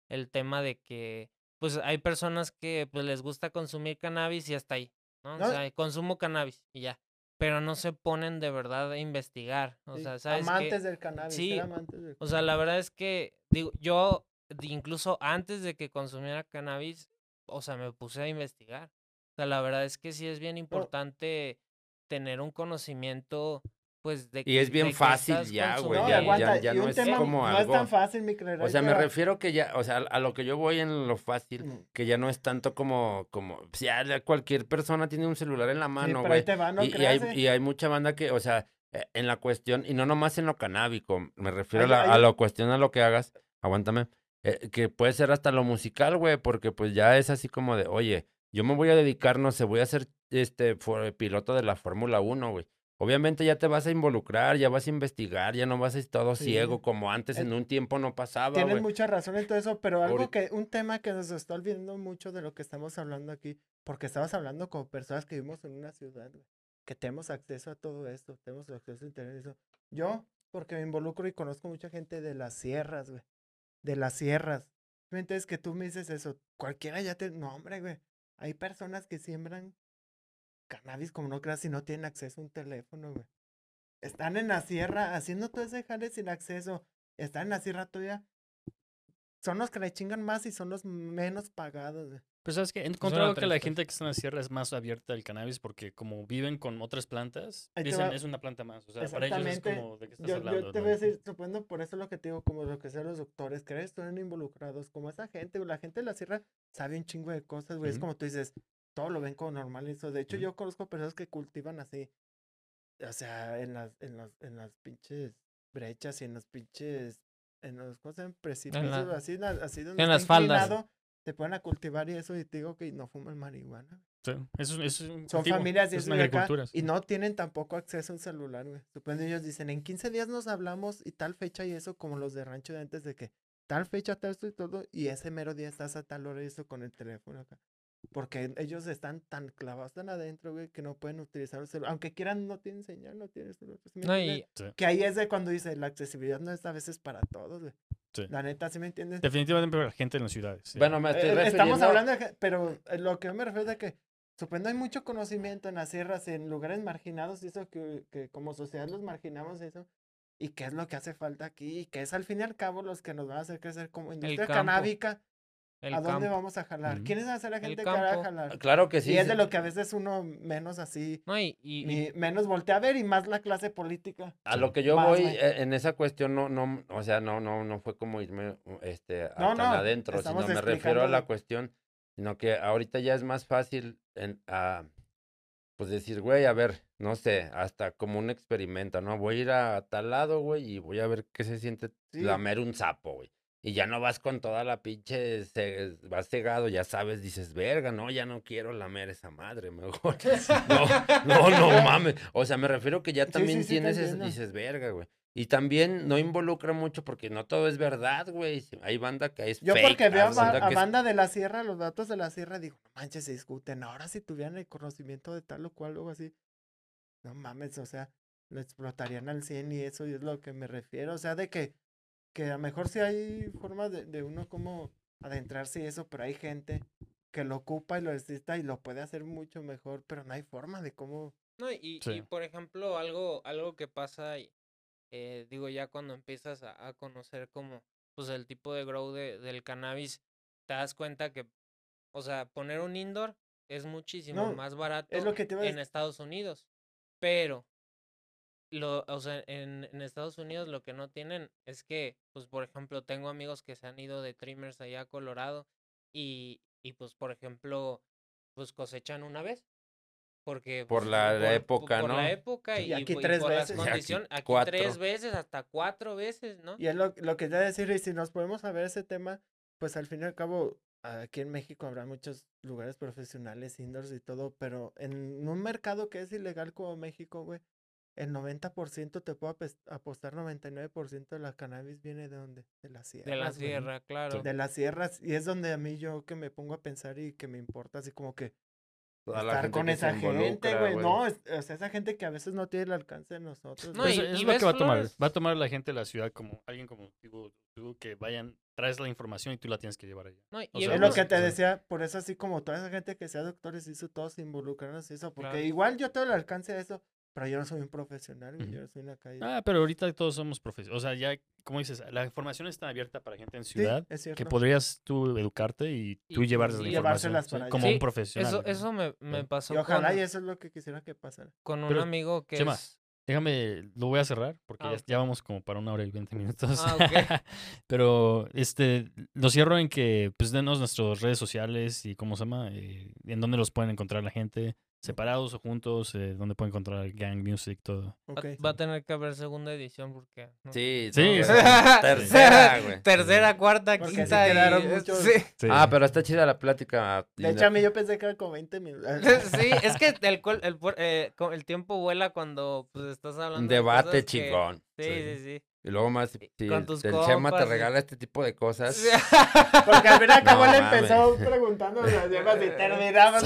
el tema de que pues hay personas que pues les gusta consumir cannabis y hasta ahí, ¿no? No. O sea, consumo cannabis y ya, pero no se ponen de verdad a investigar, o Sí, sea, ¿sabes amantes del cannabis. Sí, amantes del O sea, la verdad es que, digo, yo incluso antes de que consumiera cannabis, o sea, me puse a investigar. O sea, la verdad es que sí es bien importante tener un conocimiento, pues, de Y es de bien fácil ya, güey, No, ya- aguanta, ya y no es tema como no es algo- tan fácil, mi O sea, me va. refiero que ya, o sea, a lo que yo voy en lo fácil, Mm. que ya no es tanto como, como, pues ya la- cualquier persona tiene un celular en la Sí, mano, pero ahí güey. te va, no y, y hay, y hay mucha banda que, o sea, eh, en la cuestión, y no nomás en lo canábico, me refiero a, la, a la cuestión a lo que hagas, aguántame, eh, que puede ser hasta lo musical, güey, porque pues ya es así como de, oye, yo me voy a dedicar, no sé, voy a ser este for- piloto de la Fórmula 1, güey. Obviamente ya te vas a involucrar, ya vas a investigar, ya no vas a estar todo Sí. ciego como antes Eh, en un tiempo no pasaba, Tienes güey. mucha razón en todo eso, pero algo que, un tema que nos está olvidando mucho de lo que estamos hablando aquí, porque estabas hablando como personas que vivimos en una ciudad, güey, que tenemos acceso a todo esto, tenemos acceso a internet eso. Yo, porque me involucro y conozco mucha gente de las sierras, güey, de las sierras. Entonces que tú me dices eso, cualquiera ya te, no hombre, güey, hay personas que siembran cannabis como no creas si no tienen acceso a un teléfono, güey. Están en la sierra haciendo todo ese jale sin acceso. Están en la sierra todavía. Son los que le chingan más y son los menos pagados, güey. Pues sabes que he encontrado que la gente que está en la sierra es más abierta al cannabis porque como viven con otras plantas, Ahí dicen va. es una planta más. O sea, para ellos es como de qué estás Yo, hablando. yo te ¿no? voy a decir, suponiendo por eso lo que te digo, como lo que sean los doctores, que están involucrados, como esa gente, la gente de la sierra sabe un chingo de cosas, güey. Es como tú dices, todo lo ven como normal y eso. De hecho, yo conozco personas que cultivan así. O sea, en las, en las, en las pinches brechas y en los pinches, en los, ¿cómo se llaman? Precipicios, la- así, así donde en las faldas. Se ponen a cultivar y eso, y te digo que no fuman marihuana. Sí, eso, es Son familias y es eso una y acá, agricultura. sí. y no tienen tampoco acceso a un celular, güey. Supongo ellos dicen, en 15 días nos hablamos y tal fecha y eso, como los de rancho de antes de que tal fecha, tal esto y todo, y ese mero día estás a tal hora y eso con el teléfono acá. Porque ellos están tan clavados, tan adentro, güey, que no pueden utilizar el celular. Aunque quieran, no tienen señal, no tienen celular. ¿sí me No, y, Que ahí es de cuando dice, la accesibilidad no es a veces para todos, güey. Sí. La neta, ¿sí me entiendes? Definitivamente para la gente en las ciudades. sí. Bueno, me estoy Eh, refiriendo... Estamos hablando de, pero eh, lo que yo me refiero es de que suponiendo hay mucho conocimiento en las sierras, en lugares marginados, y eso que, que como sociedad los marginamos eso, y qué es lo que hace falta aquí, y que es al fin y al cabo los que nos van a hacer crecer como industria canábica, el ¿a dónde campo. vamos a jalar? ¿Quiénes van a ser la gente que va a jalar? Claro que sí. y es de lo que a veces uno menos así, No, y, y- menos voltea a ver y más la clase política. A lo que yo Más, voy eh, en esa cuestión no, no, o sea, no, no, no fue como irme este a No, tan no, adentro, sino me refiero a la cuestión, sino que ahorita ya es más fácil en, a, pues decir, güey, a ver, no sé, hasta como un experimento, ¿no? Voy a ir a tal lado, güey, y voy a ver qué se siente Sí. lamer un sapo, güey. Y ya no vas con toda la pinche, vas cegado, ya sabes, dices, verga, no, ya no quiero lamer esa madre, <laughs> mejor. No, no, no mames. <laughs> O sea, me refiero que ya también sí, sí, te tienes, ese- entiendo. dices, verga, güey. Y también no involucra mucho porque no todo es verdad, güey. Hay banda que es Yo fake, porque veo a, banda a es- de la sierra, los datos de la sierra, digo, no manches, se discuten. Ahora si tuvieran el conocimiento de tal o cual, algo así, no mames, o sea, lo explotarían al 100 y eso y es lo que me refiero. O sea, de que, que a lo mejor sí hay formas de, de uno como adentrarse y eso, pero hay gente que lo ocupa y lo necesita y lo puede hacer mucho mejor, pero no hay forma de cómo... No, y, Sí. y, por ejemplo, algo, algo que pasa, y, eh, digo, ya cuando empiezas a, a conocer como, pues el tipo de grow de, del cannabis, te das cuenta que, o sea, poner un indoor es muchísimo No, más barato Es lo que te iba a en. Estados Unidos, pero, lo, o sea, en, en Estados Unidos lo que no tienen es que, pues, por ejemplo, tengo amigos que se han ido de trimmers allá a Colorado y, y pues, por ejemplo, pues cosechan una vez. Porque Por pues, la época, por ¿no? la época Y y, aquí y tres por veces. Y las <laughs> aquí condiciones, aquí, cuatro. tres veces, hasta cuatro veces, ¿no? Y es lo, lo que te a decir, y si nos podemos saber ese tema, pues al fin y al cabo, aquí en México habrá muchos lugares profesionales, indoors y todo, pero en un mercado que es ilegal como México, güey, el 90% te puedo apostar 99% de la cannabis viene de dónde? De las sierras. De la güey. sierra, claro. De las sierras, y es donde a mí yo que me pongo a pensar y que me importa así como que Toda la estar con esa gente, güey. No, es- o sea, esa gente que a veces no tiene el alcance de nosotros. No, güey. y- Eso es lo ves que va a tomar. flores. Va a tomar la gente de la ciudad como alguien como tú, tú, que vayan, traes la información y tú la tienes que llevar allá. No, y o sea, Es lo visto- que te decía, por eso así como toda esa gente que sea doctores hizo, todos se involucraron en eso, porque Claro. igual yo tengo el alcance de eso, pero yo no soy un profesional, güey, Ujú. yo no soy una calle. Ah, pero ahorita todos somos profesionales. O sea, ya, como dices, la información está abierta para gente en Sí, ciudad es cierto. que podrías tú educarte y tú Y- llevarles y la información para sí, como Sí, un profesional. Eso, ¿no? eso me, me Sí. pasó y ojalá con, y eso es lo que quisiera que pasara. con un Pero, amigo que Chema, es... Déjame, lo voy a cerrar porque Ah, ya, vamos como para una hora y veinte minutos. Ah, ok. <laughs> Pero este, lo cierro en que, pues, denos nuestras redes sociales y cómo se llama, eh, en dónde los pueden encontrar la gente, separados o juntos, eh, dónde pueden encontrar Gang Music, todo. Va, a tener que haber segunda edición porque... no- Sí, Sí, no, sí. <laughs> tercera, <laughs> güey. Tercera, cuarta, Porque sí quinta. y- quedaron muchos- Sí. Ah, pero está chida la plática. De hecho, a mí yo pensé que era como 20 minutos. <laughs> Sí, es que el, el, eh, el tiempo vuela cuando pues, estás hablando Un de debate que- chingón. Sí, sí, sí. Y luego más, si el Chema te regala este tipo de cosas. <laughs> Porque al fin y al cabo No él mames. empezó preguntando las llamas y terminamos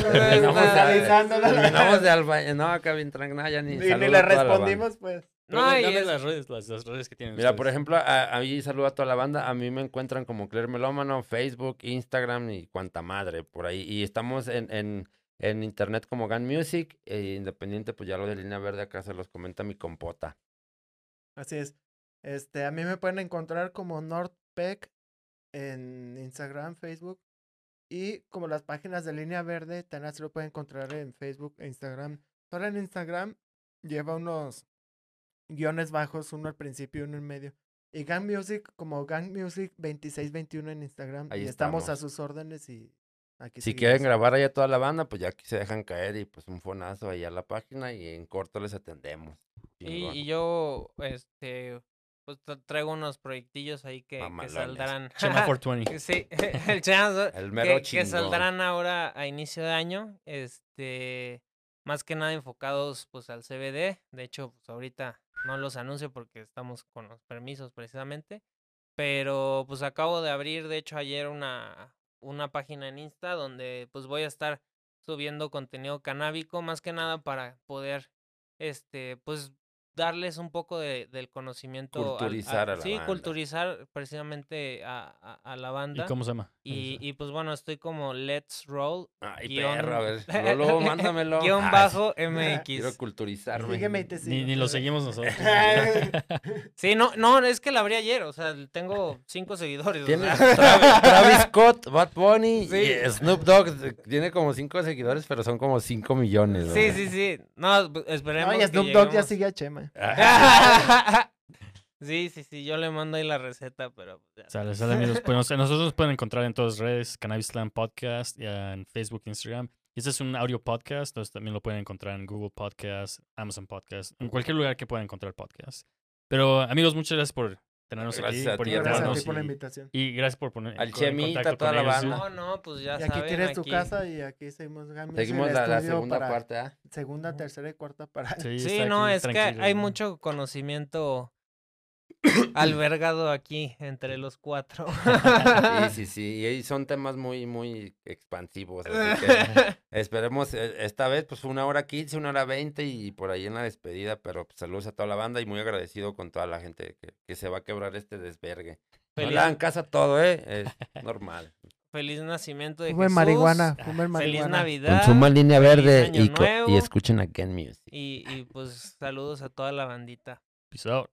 de-. No, acá bien tranquila, ya ni Y ni le respondimos, pues. Pero No, dale- y es- las redes, las, las redes que tienen Mira, por ejemplo, a, a mí saludo a toda la banda. A mí me encuentran como Claire Melómano, Facebook, Instagram y cuanta madre por ahí. Y estamos en, en, en internet como Gun Music. E independiente, pues ya lo de línea verde acá se los comenta mi compota. Así es. Este, a mí me pueden encontrar como NordPec en Instagram, Facebook. Y como las páginas de línea verde, también se lo pueden encontrar en Facebook e Instagram. Solo en Instagram lleva unos guiones bajos, uno al principio y uno en medio. Y Gang Music como Gang Music 2621 en Instagram. Ahí y estamos. a sus órdenes y aquí Si seguimos. quieren grabar allá toda la banda, pues ya aquí se dejan caer y pues un fonazo ahí a la página y en corto les atendemos. Y yo, este, pues tra- traigo unos proyectillos ahí que, que saldrán. Chema <laughs> 420. sí, <laughs> el Chema, El mero que, saldrán ahora a inicio de año, este, más que nada enfocados pues al CBD. De hecho, pues ahorita no los anuncio porque estamos con los permisos precisamente. Pero pues acabo de abrir, de hecho, ayer una, una página en Insta donde pues voy a estar subiendo contenido canábico, más que nada para poder, este, pues darles un poco de, del conocimiento. al- Culturizar a la Sí, banda. culturizar precisamente a, a, a la ¿Y banda. cómo se llama? Y, y pues bueno, estoy como Let's Roll. Ay, guión- perro, a ver. Luego, <laughs> luego mándamelo. Guión Ay, bajo <laughs> Quiero MX. culturizarme. Sígueme y te Ni, sigo. ni lo seguimos nosotros. <laughs> Sí, no, no, es que la abrí ayer. O sea, tengo cinco seguidores. o Tiene sea. Travis, Travis Scott, Bad Bunny Sí. y Snoop Dogg. Tiene como cinco seguidores, pero son como cinco millones. Sí, ¿no? sí, sí. No, esperemos. No, y que Snoop Dogg ya sigue a Chema. <laughs> Sí, sí, sí, yo le mando ahí la receta, pero pues, ya. Sale, sale, amigos. Pues nos- nosotros nos pueden encontrar en todas las redes, Cannabis Slam Podcast, y en Facebook, Instagram. Y este es un audio podcast, entonces también lo pueden encontrar en Google Podcast, Amazon Podcast, en cualquier lugar que puedan encontrar podcast. Pero amigos, muchas gracias por tenernos Gracias aquí, a por ti, Gracias a invitarnos ti por la y, invitación. y gracias por poner Al Chemita, toda la banda. No, no, pues ya Y aquí saben, tienes tu aquí- casa y aquí seguimos Seguimos la, la segunda para parte, ¿ah? Segunda, tercera y cuarta para Sí, Sí, no, aquí es que hay ¿no? mucho conocimiento <coughs> albergado aquí entre los cuatro. Sí, sí, <laughs> sí. Y son temas muy, muy expansivos. Así que <laughs> esperemos, eh, esta vez, pues una hora quince, una hora veinte y por ahí en la despedida. Pero pues, saludos a toda la banda y muy agradecido con toda la gente que, que se va a quebrar este desvergue. No Feliz, le hagan casa todo, ¿eh? Es normal. feliz nacimiento de Fumen Jesús. marihuana, fumen Feliz marihuana. Navidad. Consuman línea verde y, y escuchen a Ken Music. Y, y pues saludos a toda la bandita. Peace out.